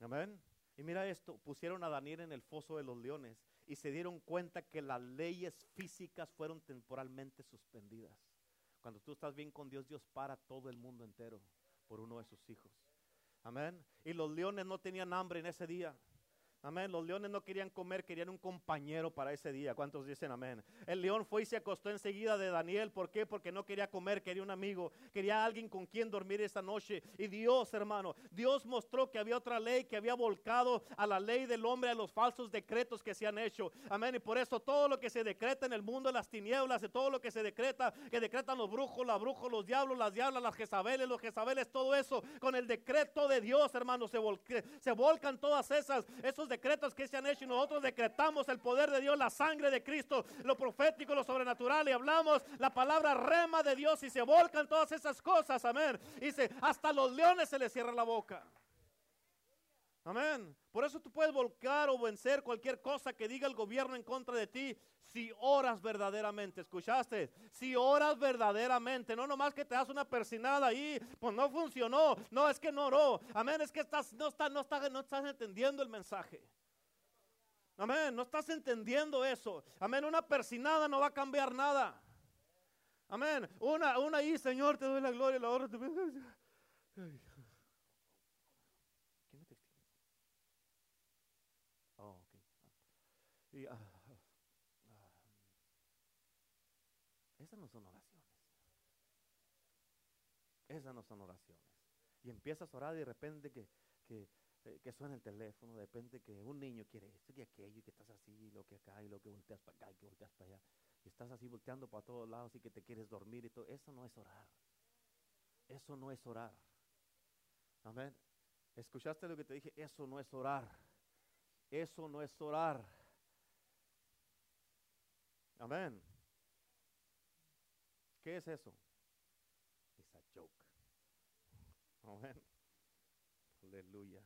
Amén. Y mira esto, pusieron a Daniel en el foso de los leones y se dieron cuenta que las leyes físicas fueron temporalmente suspendidas. Cuando tú estás bien con Dios, Dios para todo el mundo entero por uno de sus hijos. Amén. Y los leones no tenían hambre en ese día. Amén. Los leones no querían comer, querían un compañero para ese día. ¿Cuántos dicen amén? El león fue y se acostó enseguida de Daniel. ¿Por qué? Porque no quería comer, quería un amigo, quería alguien con quien dormir esa noche. Y Dios, hermano, Dios mostró que había otra ley que había volcado a la ley del hombre, a los falsos decretos que se han hecho. Amén. Y por eso todo lo que se decreta en el mundo las tinieblas, de todo lo que se decreta, que decretan los brujos, los brujos, los diablos, las diablas, las jezabeles, los jezabeles, todo eso, con el decreto de Dios, hermano, se, se volcan todas esas, esos decretos que se han hecho y nosotros decretamos el poder de Dios, la sangre de Cristo, lo profético, lo sobrenatural y hablamos la palabra rema de Dios y se volcan todas esas cosas, amén. Y dice, hasta los leones se les cierra la boca. Amén. Por eso tú puedes volcar o vencer cualquier cosa que diga el gobierno en contra de ti si oras verdaderamente. ¿Escuchaste? Si oras verdaderamente. No nomás que te das una persinada ahí, pues no funcionó. No, es que no oró. Amén. Es que estás, no, estás, no, estás, no estás entendiendo el mensaje. Amén. No estás entendiendo eso. Amén. Una persinada no va a cambiar nada. Amén. Una, una ahí, Señor, te doy la gloria y la honra. Ay. Y, ah, ah, esas no son oraciones. Esas no son oraciones. Y empiezas a orar y de repente que, que, eh, suena el teléfono, de repente que un niño quiere esto y aquello, y que estás así, y lo que acá, y lo que volteas para acá, y que volteas para allá. Y estás así volteando para todos lados y que te quieres dormir y todo. Eso no es orar. Eso no es orar. Amén. ¿Escuchaste lo que te dije? Eso no es orar. Eso no es orar. Amén. ¿Qué es eso? Es a joke. Amén. Aleluya.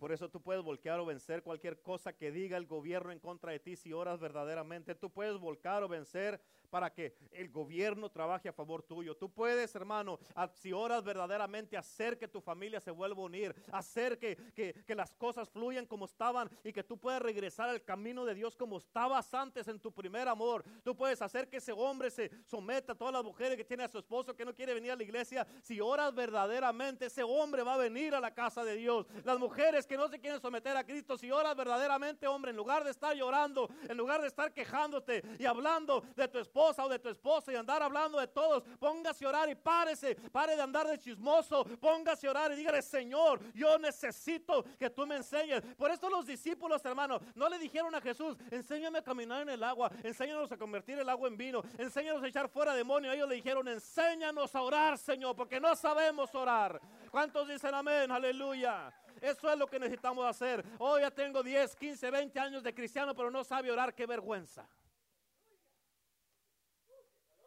Por eso tú puedes voltear o vencer cualquier cosa que diga el gobierno en contra de ti si oras verdaderamente. Tú puedes volcar o vencer para que el gobierno trabaje a favor tuyo. Tú puedes, hermano, si oras verdaderamente, hacer que tu familia se vuelva a unir, hacer que, que, las cosas fluyan como estaban y que tú puedas regresar al camino de Dios como estabas antes en tu primer amor. Tú puedes hacer que ese hombre se someta a todas las mujeres que tiene a su esposo que no quiere venir a la iglesia. Si oras verdaderamente, ese hombre va a venir a la casa de Dios. Las mujeres que no se quieren someter a Cristo, si oras verdaderamente, hombre, en lugar de estar llorando, en lugar de estar quejándote y hablando de tu esposo, o de tu esposa y andar hablando de todos, póngase a orar y párese, pare de andar de chismoso, póngase a orar y dígale, Señor, yo necesito que tú me enseñes. Por eso los discípulos, hermanos, no le dijeron a Jesús, enséñame a caminar en el agua, enséñanos a convertir el agua en vino, enséñanos a echar fuera demonios. Ellos le dijeron, enséñanos a orar, Señor, porque no sabemos orar. ¿Cuántos dicen amén? Aleluya. Eso es lo que necesitamos hacer. Hoy ya tengo 10, 15, 20 años de cristiano, pero no sabe orar. Qué vergüenza.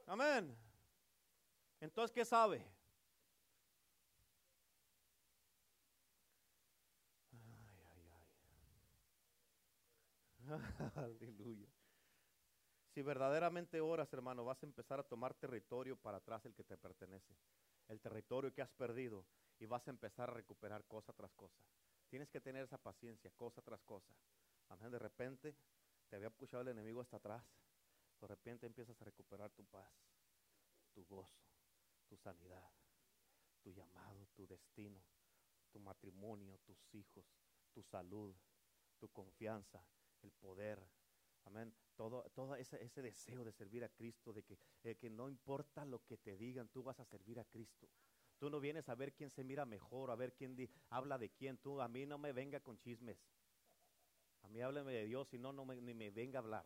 Amén. Entonces, ¿qué sabe? Ay, ay, ay. Aleluya. Si verdaderamente oras, hermano, vas a empezar a tomar territorio para atrás el que te pertenece. El territorio que has perdido y vas a empezar a recuperar cosa tras cosa. Tienes que tener esa paciencia, cosa tras cosa. Amén. De repente te había pushado el enemigo hasta atrás de repente empiezas a recuperar tu paz, tu gozo, tu sanidad, tu llamado, tu destino, tu matrimonio, tus hijos, tu salud, tu confianza, el poder. Amén. Todo, todo ese, deseo de servir a Cristo, de que, que no importa lo que te digan, tú vas a servir a Cristo. Tú no vienes a ver quién se mira mejor, a ver quién habla de quién. Tú a mí no me venga con chismes. A mí hábleme de Dios y no, no me, ni me venga a hablar.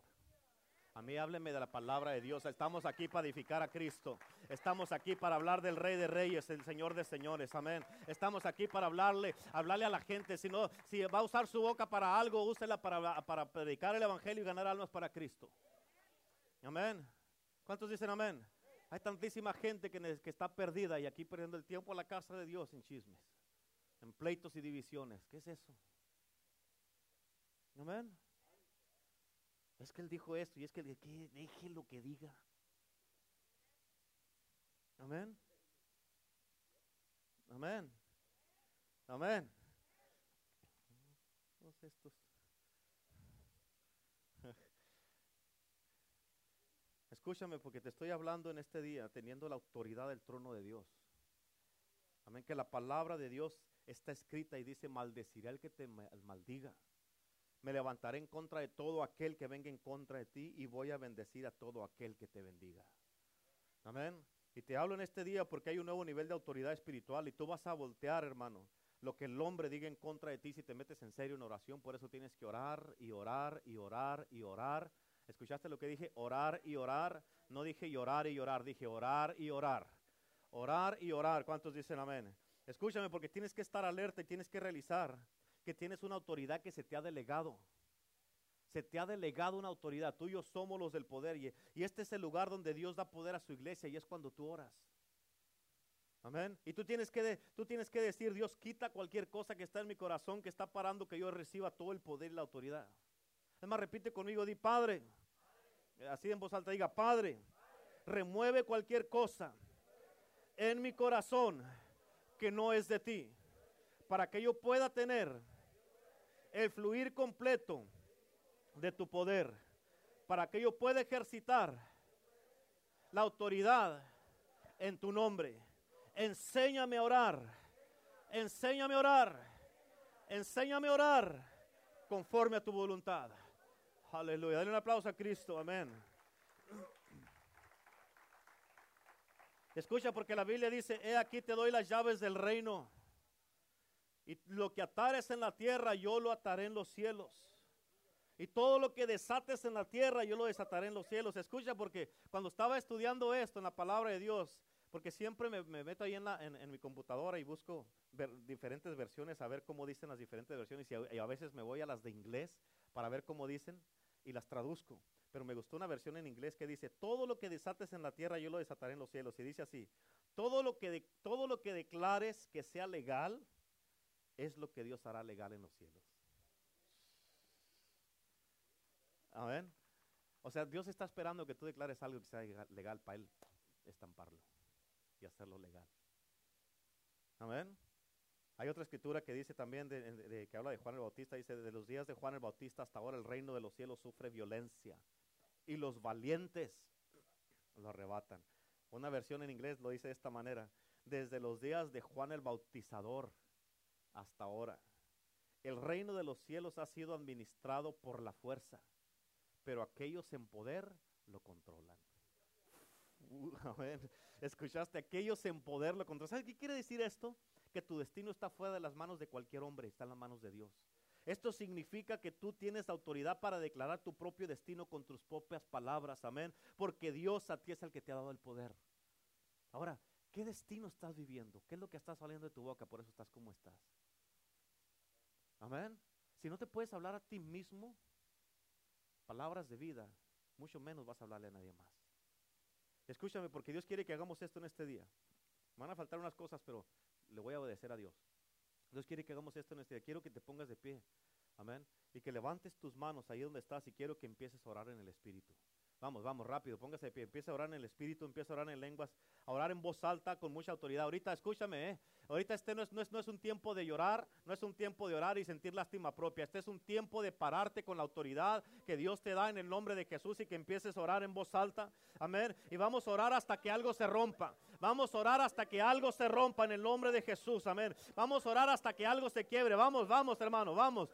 A mí hábleme de la palabra de Dios. Estamos aquí para edificar a Cristo. Estamos aquí para hablar del Rey de Reyes, el Señor de Señores. Amén. Estamos aquí para hablarle, hablarle a la gente. Si no, si va a usar su boca para algo, úsela para, para predicar el Evangelio y ganar almas para Cristo. Amén. ¿Cuántos dicen amén? Hay tantísima gente que, que está perdida y aquí perdiendo el tiempo a la casa de Dios en chismes, en pleitos y divisiones. ¿Qué es eso? Amén. Es que él dijo esto y es que, que deje lo que diga. Amén. Amén. Amén. Todos estos. Escúchame porque te estoy hablando en este día teniendo la autoridad del trono de Dios. Amén. Que la palabra de Dios está escrita y dice, maldecirá el que te maldiga. Me levantaré en contra de todo aquel que venga en contra de ti y voy a bendecir a todo aquel que te bendiga. Amén. Y te hablo en este día porque hay un nuevo nivel de autoridad espiritual y tú vas a voltear, hermano, lo que el hombre diga en contra de ti si te metes en serio en oración. Por eso tienes que orar y orar y orar y orar. ¿Escuchaste lo que dije? Orar y orar. No dije llorar y llorar, dije orar y orar. Orar y orar. ¿Cuántos dicen amén? Escúchame porque tienes que estar alerta y tienes que realizar que tienes una autoridad que se te ha delegado. Se te ha delegado una autoridad. Tú y yo somos los del poder. Y, este es el lugar donde Dios da poder a su iglesia y es cuando tú oras. Amén. Y tú tienes, que tú tienes que decir, Dios, quita cualquier cosa que está en mi corazón, que está parando que yo reciba todo el poder y la autoridad. Es más, repite conmigo, di, Padre. Así en voz alta diga, Padre, remueve cualquier cosa en mi corazón que no es de ti, para que yo pueda tener el fluir completo de tu poder, para que yo pueda ejercitar la autoridad en tu nombre. Enséñame a orar, enséñame a orar, enséñame a orar conforme a tu voluntad. Aleluya. Dale un aplauso a Cristo, amén. Escucha porque la Biblia dice, he aquí te doy las llaves del reino. Y lo que atares en la tierra, yo lo ataré en los cielos. Y todo lo que desates en la tierra, yo lo desataré en los cielos. Escucha, porque cuando estaba estudiando esto en la palabra de Dios, porque siempre me, meto ahí en, mi computadora y busco diferentes versiones, a ver cómo dicen las diferentes versiones, y a, veces me voy a las de inglés para ver cómo dicen y las traduzco. Pero me gustó una versión en inglés que dice, todo lo que desates en la tierra, yo lo desataré en los cielos. Y dice así, todo lo que, todo lo que declares que sea legal, es lo que Dios hará legal en los cielos. Amén. O sea, Dios está esperando que tú declares algo que sea legal para Él estamparlo y hacerlo legal. Amén. Hay otra escritura que dice también, de, que habla de Juan el Bautista, dice, de los días de Juan el Bautista hasta ahora el reino de los cielos sufre violencia y los valientes lo arrebatan. Una versión en inglés lo dice de esta manera, desde los días de Juan el Bautizador hasta ahora, el reino de los cielos ha sido administrado por la fuerza pero aquellos en poder lo controlan. Uh, Escuchaste, aquellos en poder lo controlan. ¿Sabes qué quiere decir esto? Que tu destino está fuera de las manos de cualquier hombre, está en las manos de Dios. Esto significa que tú tienes autoridad para declarar tu propio destino con tus propias palabras, amén. Porque Dios a ti es el que te ha dado el poder. Ahora, ¿qué destino estás viviendo? ¿Qué es lo que está saliendo de tu boca? Por eso estás como estás. Amén. Si no te puedes hablar a ti mismo, palabras de vida, mucho menos vas a hablarle a nadie más. Escúchame, porque Dios quiere que hagamos esto en este día. van a faltar unas cosas, pero le voy a obedecer a Dios. Dios quiere que hagamos esto en este día. Quiero que te pongas de pie. Amén. Y que levantes tus manos ahí donde estás y quiero que empieces a orar en el Espíritu. Vamos, vamos, rápido, póngase de pie. Empieza a orar en el Espíritu, empieza a orar en lenguas, orar en voz alta con mucha autoridad. Ahorita, escúchame, ¿eh? Ahorita este no es, no, es, no es un tiempo de llorar, no es un tiempo de orar y sentir lástima propia. Este es un tiempo de pararte con la autoridad que Dios te da en el nombre de Jesús y que empieces a orar en voz alta. Amén. Y vamos a orar hasta que algo se rompa. Vamos a orar hasta que algo se rompa en el nombre de Jesús. Amén. Vamos a orar hasta que algo se quiebre. Vamos, vamos, hermano, vamos.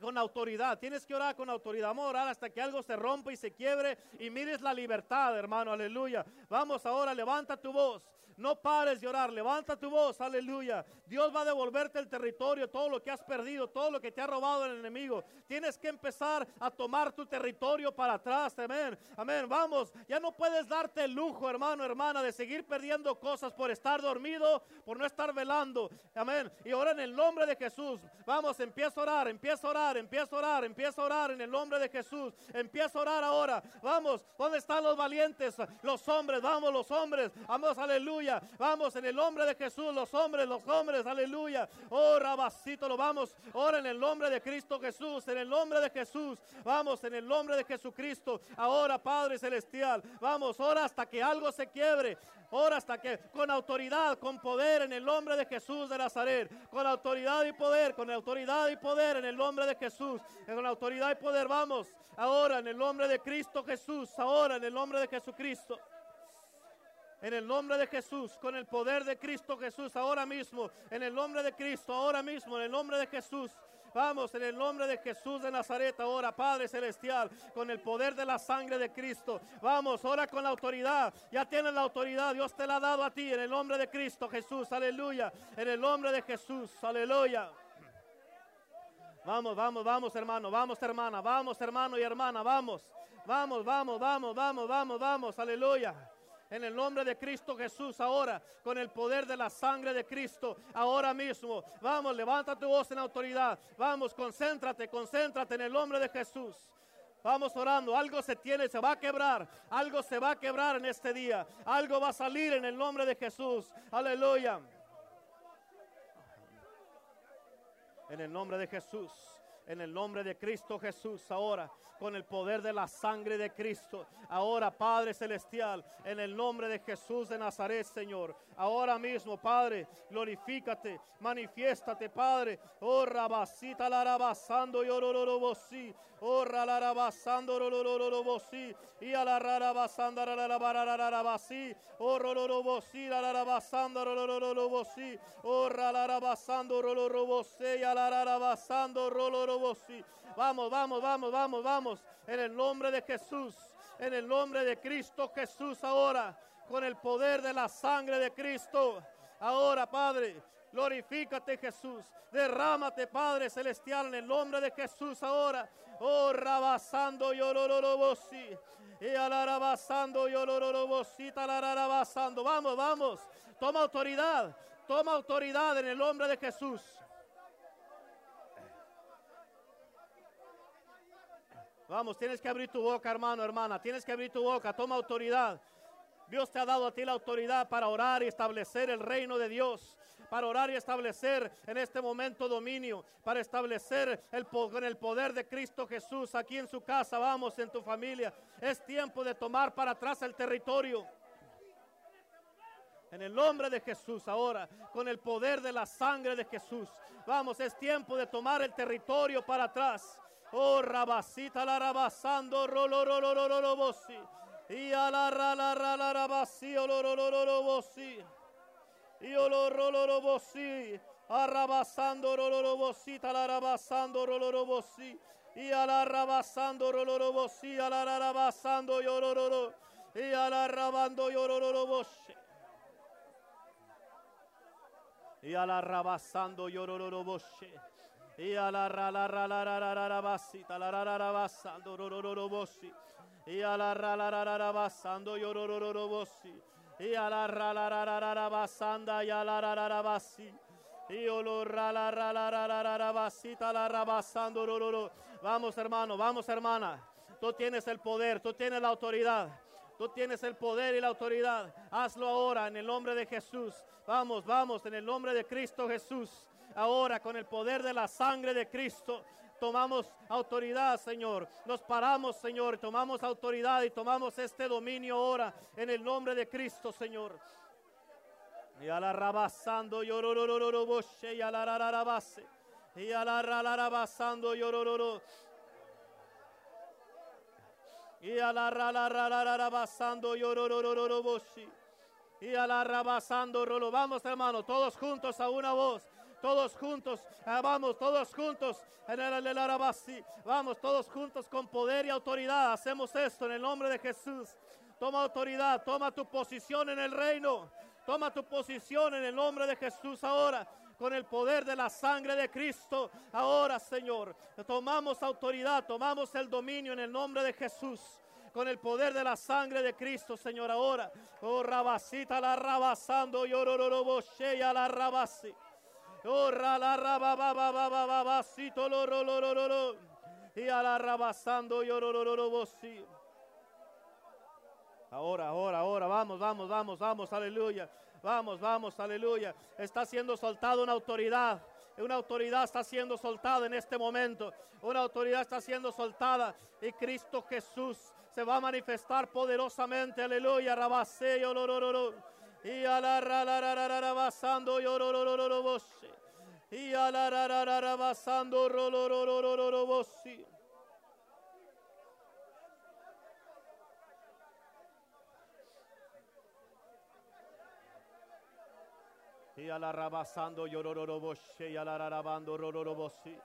Con autoridad. Tienes que orar con autoridad. Vamos a orar hasta que algo se rompa y se quiebre y mires la libertad, hermano. Aleluya. Vamos ahora, levanta tu voz. No pares de orar, levanta tu voz, aleluya. Dios va a devolverte el territorio, todo lo que has perdido, todo lo que te ha robado el enemigo. Tienes que empezar a tomar tu territorio para atrás, amén. Amén, vamos, ya no puedes darte el lujo, hermano, hermana, de seguir perdiendo cosas por estar dormido, por no estar velando. Amén. Y ahora en el nombre de Jesús, vamos, empieza a orar, empieza a orar, empieza a orar, empieza a orar en el nombre de Jesús. Empieza a orar ahora. Vamos, ¿dónde están los valientes? Los hombres, vamos, los hombres. Vamos, aleluya. Vamos en el nombre de Jesús, los hombres, los hombres, aleluya. Oh, rabacito, lo vamos. Ahora en el nombre de Cristo Jesús, en el nombre de Jesús. Vamos en el nombre de Jesucristo. Ahora, Padre Celestial, vamos, ahora hasta que algo se quiebre. Ahora hasta que con autoridad, con poder en el nombre de Jesús de Nazaret, con autoridad y poder, con autoridad y poder en el nombre de Jesús, con autoridad y poder vamos ahora en el nombre de Cristo Jesús, ahora en el nombre de Jesucristo. En el nombre de Jesús, con el poder de Cristo Jesús, ahora mismo, en el nombre de Cristo, ahora mismo, en el nombre de Jesús. Vamos, en el nombre de Jesús de Nazaret, ahora, Padre Celestial, con el poder de la sangre de Cristo. Vamos, ahora con la autoridad. Ya tienes la autoridad, Dios te la ha dado a ti, en el nombre de Cristo Jesús, aleluya. En el nombre de Jesús, aleluya. Vamos, vamos, vamos, hermano, vamos, hermana, vamos, hermano y hermana, vamos. Vamos, vamos, vamos, vamos, vamos, vamos, aleluya en el nombre de Cristo Jesús ahora, con el poder de la sangre de Cristo, ahora mismo. Vamos, levanta tu voz en autoridad. Vamos, concéntrate, concéntrate en el nombre de Jesús. Vamos orando, algo se tiene, se va a quebrar, algo se va a quebrar en este día, algo va a salir en el nombre de Jesús. Aleluya. En el nombre de Jesús, en el nombre de Cristo Jesús ahora con el poder de la sangre de Cristo. Ahora, Padre Celestial, en el nombre de Jesús de Nazaret, Señor. Ahora mismo, Padre, glorifícate, manifiéstate, Padre. Oh, rabasita la rabasando y orororobosi. Oh, la rabasando. Y a la rabasando la Oh, rororobosi, la rabasando orororobosi. Oh, la rabasando. Y a la Vamos, vamos, vamos, vamos, vamos. En el nombre de Jesús. En el nombre de Cristo Jesús ahora. con el poder de la sangre de Cristo. Ahora, Padre, glorifícate Jesús. Derrámate, Padre Celestial, en el nombre de Jesús ahora. Oh, rabasando y olororobosi. Y alarabasando y olororobosi, talarabasando. Vamos, vamos. Toma autoridad. Toma autoridad en el nombre de Jesús. Vamos, tienes que abrir tu boca, hermano, hermana. Tienes que abrir tu boca. Toma autoridad. Dios te ha dado a ti la autoridad para orar y establecer el reino de Dios. Para orar y establecer en este momento dominio. Para establecer el, con el poder de Cristo Jesús aquí en su casa. Vamos, en tu familia. Es tiempo de tomar para atrás el territorio. En el nombre de Jesús ahora, con el poder de la sangre de Jesús. Vamos, es tiempo de tomar el territorio para atrás. Oh, rabasita la rabasando, rolo, rolo, rolo, rolo, bosi. Y a la ra, la ra, la rabasi, olo, rolo, rolo, bosi. Y olo, rolo, rolo, bosi. Arrabasando, rolo, rolo, bosita, la rabasando, rolo, rolo, bosi. Y a la rabasando, rolo, rolo, bosi. A la rabasando, yoro, rolo. Y a la rabando, yoro, rolo, bosi. Y a la rabasando, yoro, rolo, bosi. Y a la ra la ra la ra ra basita la ra basando ro ro ro ro bosi. Y a la ra la basando yo ro ro ro ro bosi. Y a la ra la ra y a la ra. Y o lo ra la ra basita la basando ro ro ro. Vamos hermano, vamos hermana. Tú tienes el poder, tú tienes la autoridad. Tú tienes el poder y la autoridad. Hazlo ahora en el nombre de Jesús. Vamos, vamos, en el nombre de Cristo Jesús ahora con el poder de la sangre de Cristo. Tomamos autoridad, Señor. Nos paramos, Señor. Tomamos autoridad y tomamos este dominio ahora en el nombre de Cristo, Señor. Y a la rabasando y a la rarabase. Y a la rarabasando llorororo. Y a la. Y a la rolo. Vamos, hermano, todos juntos a una voz todos juntos, ah, vamos, todos juntos, en el Arabasi, vamos, todos juntos con poder y autoridad, hacemos esto en el nombre de Jesús. Toma autoridad, toma tu posición en el reino, toma tu posición en el nombre de Jesús ahora con el poder de la sangre de Cristo. Ahora, Señor, tomamos autoridad, tomamos el dominio en el nombre de Jesús. Con el poder de la sangre de Cristo, Señor, ahora. Oh, rabasita la rabasando, a la rabasi. Y a la. Ahora, ahora, ahora, vamos, vamos, vamos, vamos, aleluya. Vamos, vamos, aleluya. Está siendo soltada una autoridad. Una autoridad está siendo soltada en este momento. Una autoridad está siendo soltada. Y Cristo Jesús se va a manifestar poderosamente. Aleluya. Rabase, yo, ro, ro, ro, ro. Y a la Y a la ra ra ra ra basando ro ro ro ro ro ro ro bosi. Y a la rabasando yo ro ro ro bosi. Y a la rabando ro ro ro bosi.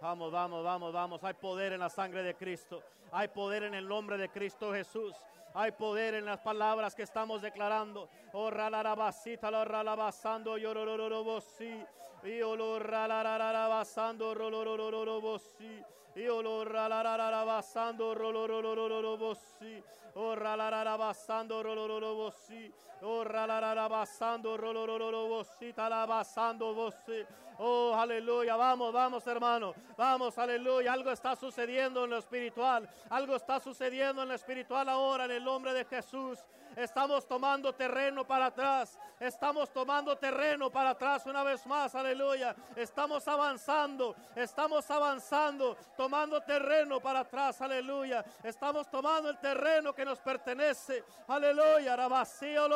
Vamos, vamos, vamos, vamos. Hay poder en la sangre de Cristo. Hay poder en el nombre de Cristo Jesús. Hay poder en las palabras que estamos declarando. Oh, ralarabasita, lo ralabasando, yorororobosi. Y olor ralararabasando, rolorororobosi. Y olor ralararabasando, rolorororobosi. Oh, ralararabasando, rolororobosi. Oh, ralararabasando, rolororobosi. Talabasando, vosi. Oh, aleluya. Vamos, vamos, hermano. Vamos, aleluya. Algo está sucediendo en lo espiritual. Algo está sucediendo en lo espiritual ahora en el nombre de Jesús. Estamos tomando terreno para atrás. Estamos tomando terreno para atrás una vez más. Aleluya. Estamos avanzando. Estamos avanzando. Tomando terreno para atrás. Aleluya. Estamos tomando el terreno que nos pertenece. Aleluya. Rabasío.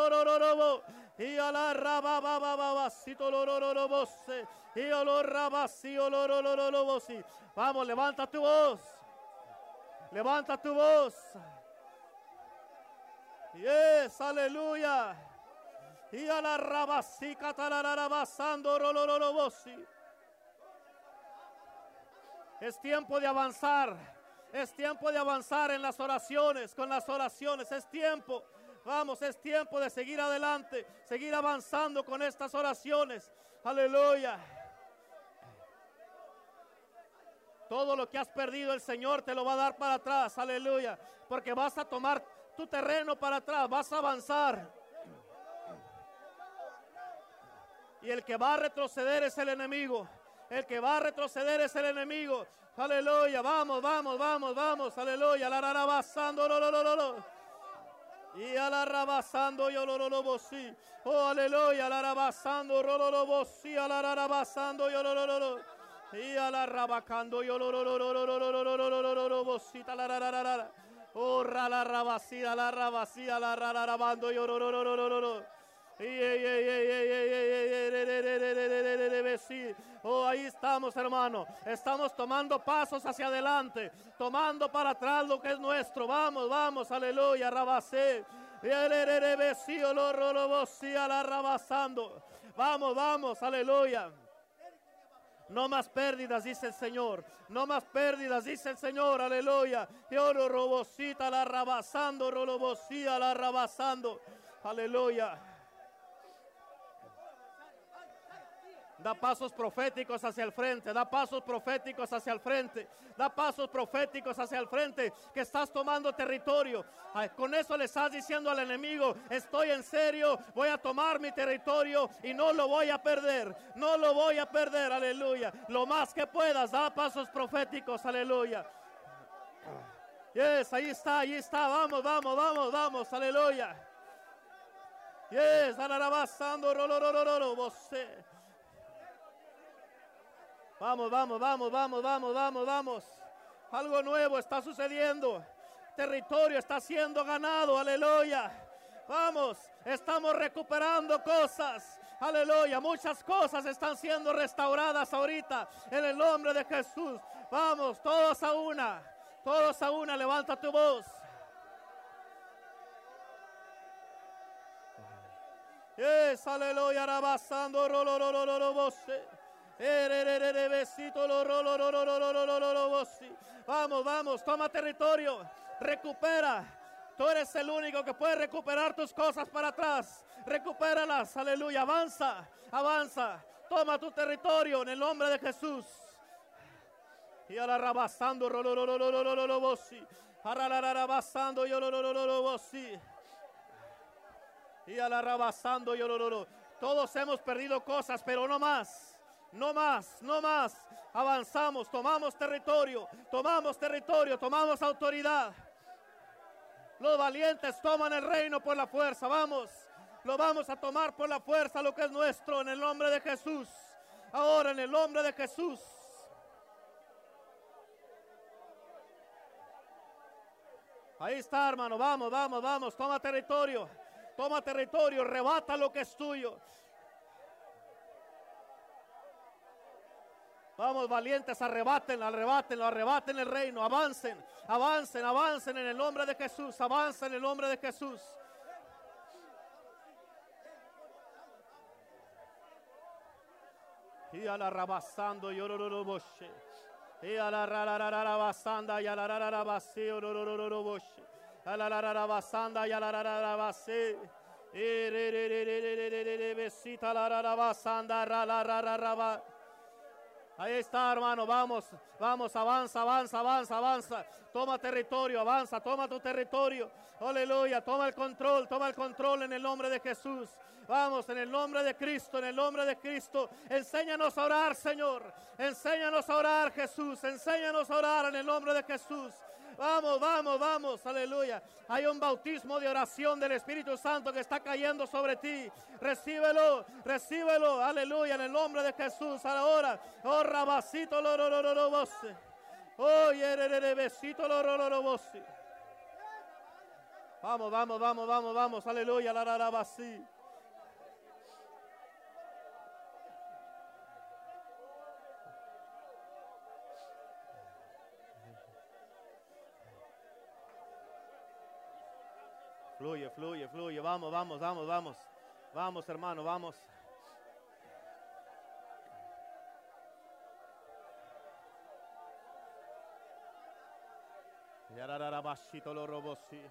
Y a la lorororobose. Y rabasío lorororobosi. Vamos, levanta tu voz. Levanta tu voz. Yes, aleluya. Y a la rabasica talarabasando. Es tiempo de avanzar. Es tiempo de avanzar en las oraciones, con las oraciones. Es tiempo Vamos, es tiempo de seguir adelante, seguir avanzando con estas oraciones. Aleluya. Todo lo que has perdido el Señor te lo va a dar para atrás. Aleluya. Porque vas a tomar tu terreno para atrás, vas a avanzar. Y el que va a retroceder es el enemigo. El que va a retroceder es el enemigo. Aleluya. Vamos, vamos, vamos, vamos. Aleluya. La rabasando, lo, lo, lo. Y a la yo lo, lo. Oh, aleluya. La rabasando, lo, lo, la yo lo. Y a la rabacando, yo lo, lo, lo, lo, lo. Oh, la rabasía, la rabasía, la rabando, yo lo, lo, lo, lo. Oh, ahí estamos, hermano. Estamos tomando pasos hacia adelante, tomando para atrás lo que es nuestro. Vamos, vamos, aleluya, rabasando. Vamos, vamos, aleluya. No más pérdidas, dice el Señor. No más pérdidas, dice el Señor. Aleluya. Y oro robosita la rabasando, robosía la rabasando. Aleluya. Da pasos proféticos hacia el frente, da pasos proféticos hacia el frente, da pasos proféticos hacia el frente, que estás tomando territorio. con eso le estás diciendo al enemigo, estoy en serio, voy a tomar mi territorio y no lo voy a perder, no lo voy a perder, aleluya. Lo más que puedas, da pasos proféticos, aleluya. Yes, ahí está, ahí está, vamos, vamos, vamos, vamos, aleluya. Yes, alarabasando, rolo, vos. Vamos, vamos, vamos, vamos, vamos, vamos, vamos. Algo nuevo está sucediendo. Territorio está siendo ganado. Aleluya. Vamos, estamos recuperando cosas. Aleluya, muchas cosas están siendo restauradas ahorita en el nombre de Jesús. Vamos, todos a una, todos a una, levanta tu voz. Es aleluya, rolo, Vamos, vamos, toma territorio, recupera. Tú eres el único que puede recuperar tus cosas para atrás. Recupéralas, aleluya. Avanza, avanza. Toma tu territorio en el nombre de Jesús. Y ahora rabasando, y a la rabasando, Todos hemos perdido cosas, pero no más no más, no más. Avanzamos, tomamos territorio, tomamos territorio, tomamos autoridad. Los valientes toman el reino por la fuerza, vamos. Lo vamos a tomar por la fuerza lo que es nuestro en el nombre de Jesús. Ahora en el nombre de Jesús. Ahí está, hermano. Vamos, vamos, vamos. Toma territorio. Toma territorio. Rebata lo que es tuyo. Vamos, valientes, arrebaten, arrebaten, arrebaten el reino, avancen, avancen, avancen en el nombre de Jesús, avancen en el nombre de Jesús. Y a la rabasando, llorororo boche. Y a la rabasanda, y a la rabasé, llorororo boche. A la y a la. Y re re re re re re re besita la ra la ra Ahí está, hermano. Vamos, vamos, avanza, avanza, avanza, avanza. Toma territorio, avanza, toma tu territorio. Aleluya, toma el control, toma el control en el nombre de Jesús. Vamos, en el nombre de Cristo, en el nombre de Cristo. Enséñanos a orar, Señor. Enséñanos a orar, Jesús. Enséñanos a orar en el nombre de Jesús. Vamos, vamos, vamos, aleluya. Hay un bautismo de oración del Espíritu Santo que está cayendo sobre ti. Recíbelo, recíbelo, aleluya, en el nombre de Jesús. Ahora, oh rabacito, lo, lo, lo, lo, lo, Oh, besito, lo, lo, lo, lo, Vamos, vamos, vamos, vamos, vamos, aleluya, la, la, la, Fluye, fluye, fluye. Vamos, vamos, vamos, vamos. Vamos, hermano, vamos. Yararabashito lo robosi.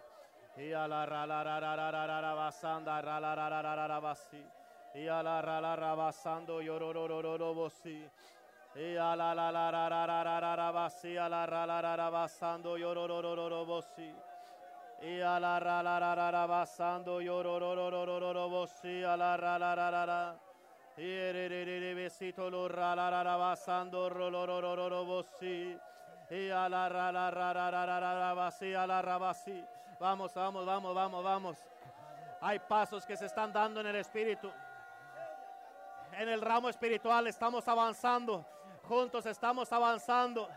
Yalararararararabasanda ralararararabasi. Yalarararabasando yororororobosi. Yalararararararabasi. Yalarararabasando. Y a la ra la ra. Y ra ra basando yororororo bosi. Y a la ra la ra ra ra basando yororororo bosi a la ra la ra ra ra. Y ererere besito lo ra la ra ra basando rolorororo bosi. Y a la ra la ra ra ra ra ra basi a la ra basi. Vamos, vamos, vamos, vamos, vamos. Hay pasos que se están dando en el espíritu. En el ramo espiritual estamos avanzando. Juntos estamos avanzando.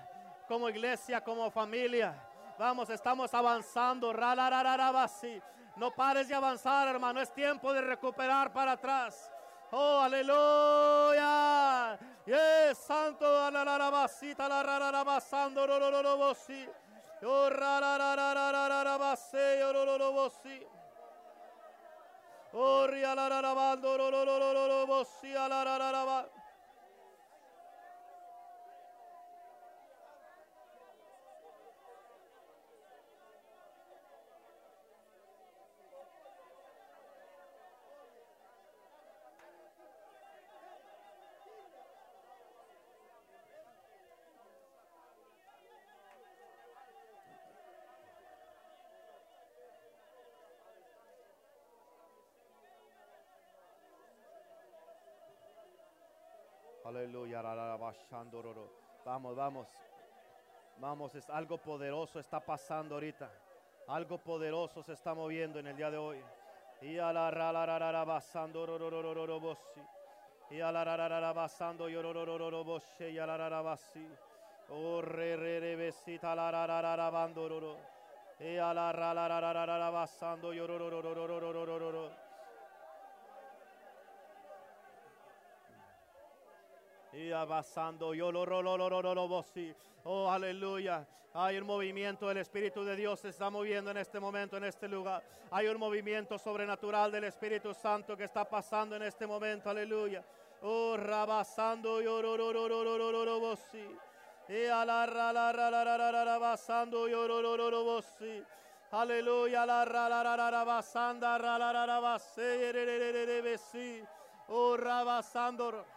Como iglesia, como familia. Vamos, estamos avanzando. No pares de avanzar, hermano. Es tiempo de recuperar para atrás. Oh, aleluya. Yes, santo, la, la. Oh, oh. Oh, la, Aleluya. Vamos, vamos. Vamos, es algo poderoso está pasando ahorita. Algo poderoso se está moviendo en el día de hoy. Y a la ra la ra ra ra basando. Y a la ra ra ra basando y a la ra ra basi. O re re re besita la ra ra ra ra bando ro ro. Y a la ra la ra ra ra ra basando yo Y avanzando, yo lo rolo, lo rolo, lo voci. Oh, aleluya. Hay un movimiento, el Espíritu de Dios se está moviendo en este momento, en este lugar. Hay un movimiento sobrenatural del Espíritu Santo que está pasando en este momento, aleluya. Oh, rabasando, yo lo rolo, lo lo. Y a la ra la ra la ra ra ra yo lo lo lo. Aleluya, la ra la ra ra basanda, ra la ra ra basi, re besi. Oh, rabasando.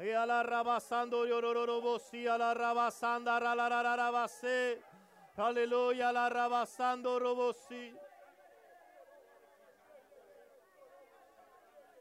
Y a la rabasando yorororobosi, a la rabasanda, ra la ra ra rabase. Aleluya, la rabasando robosi.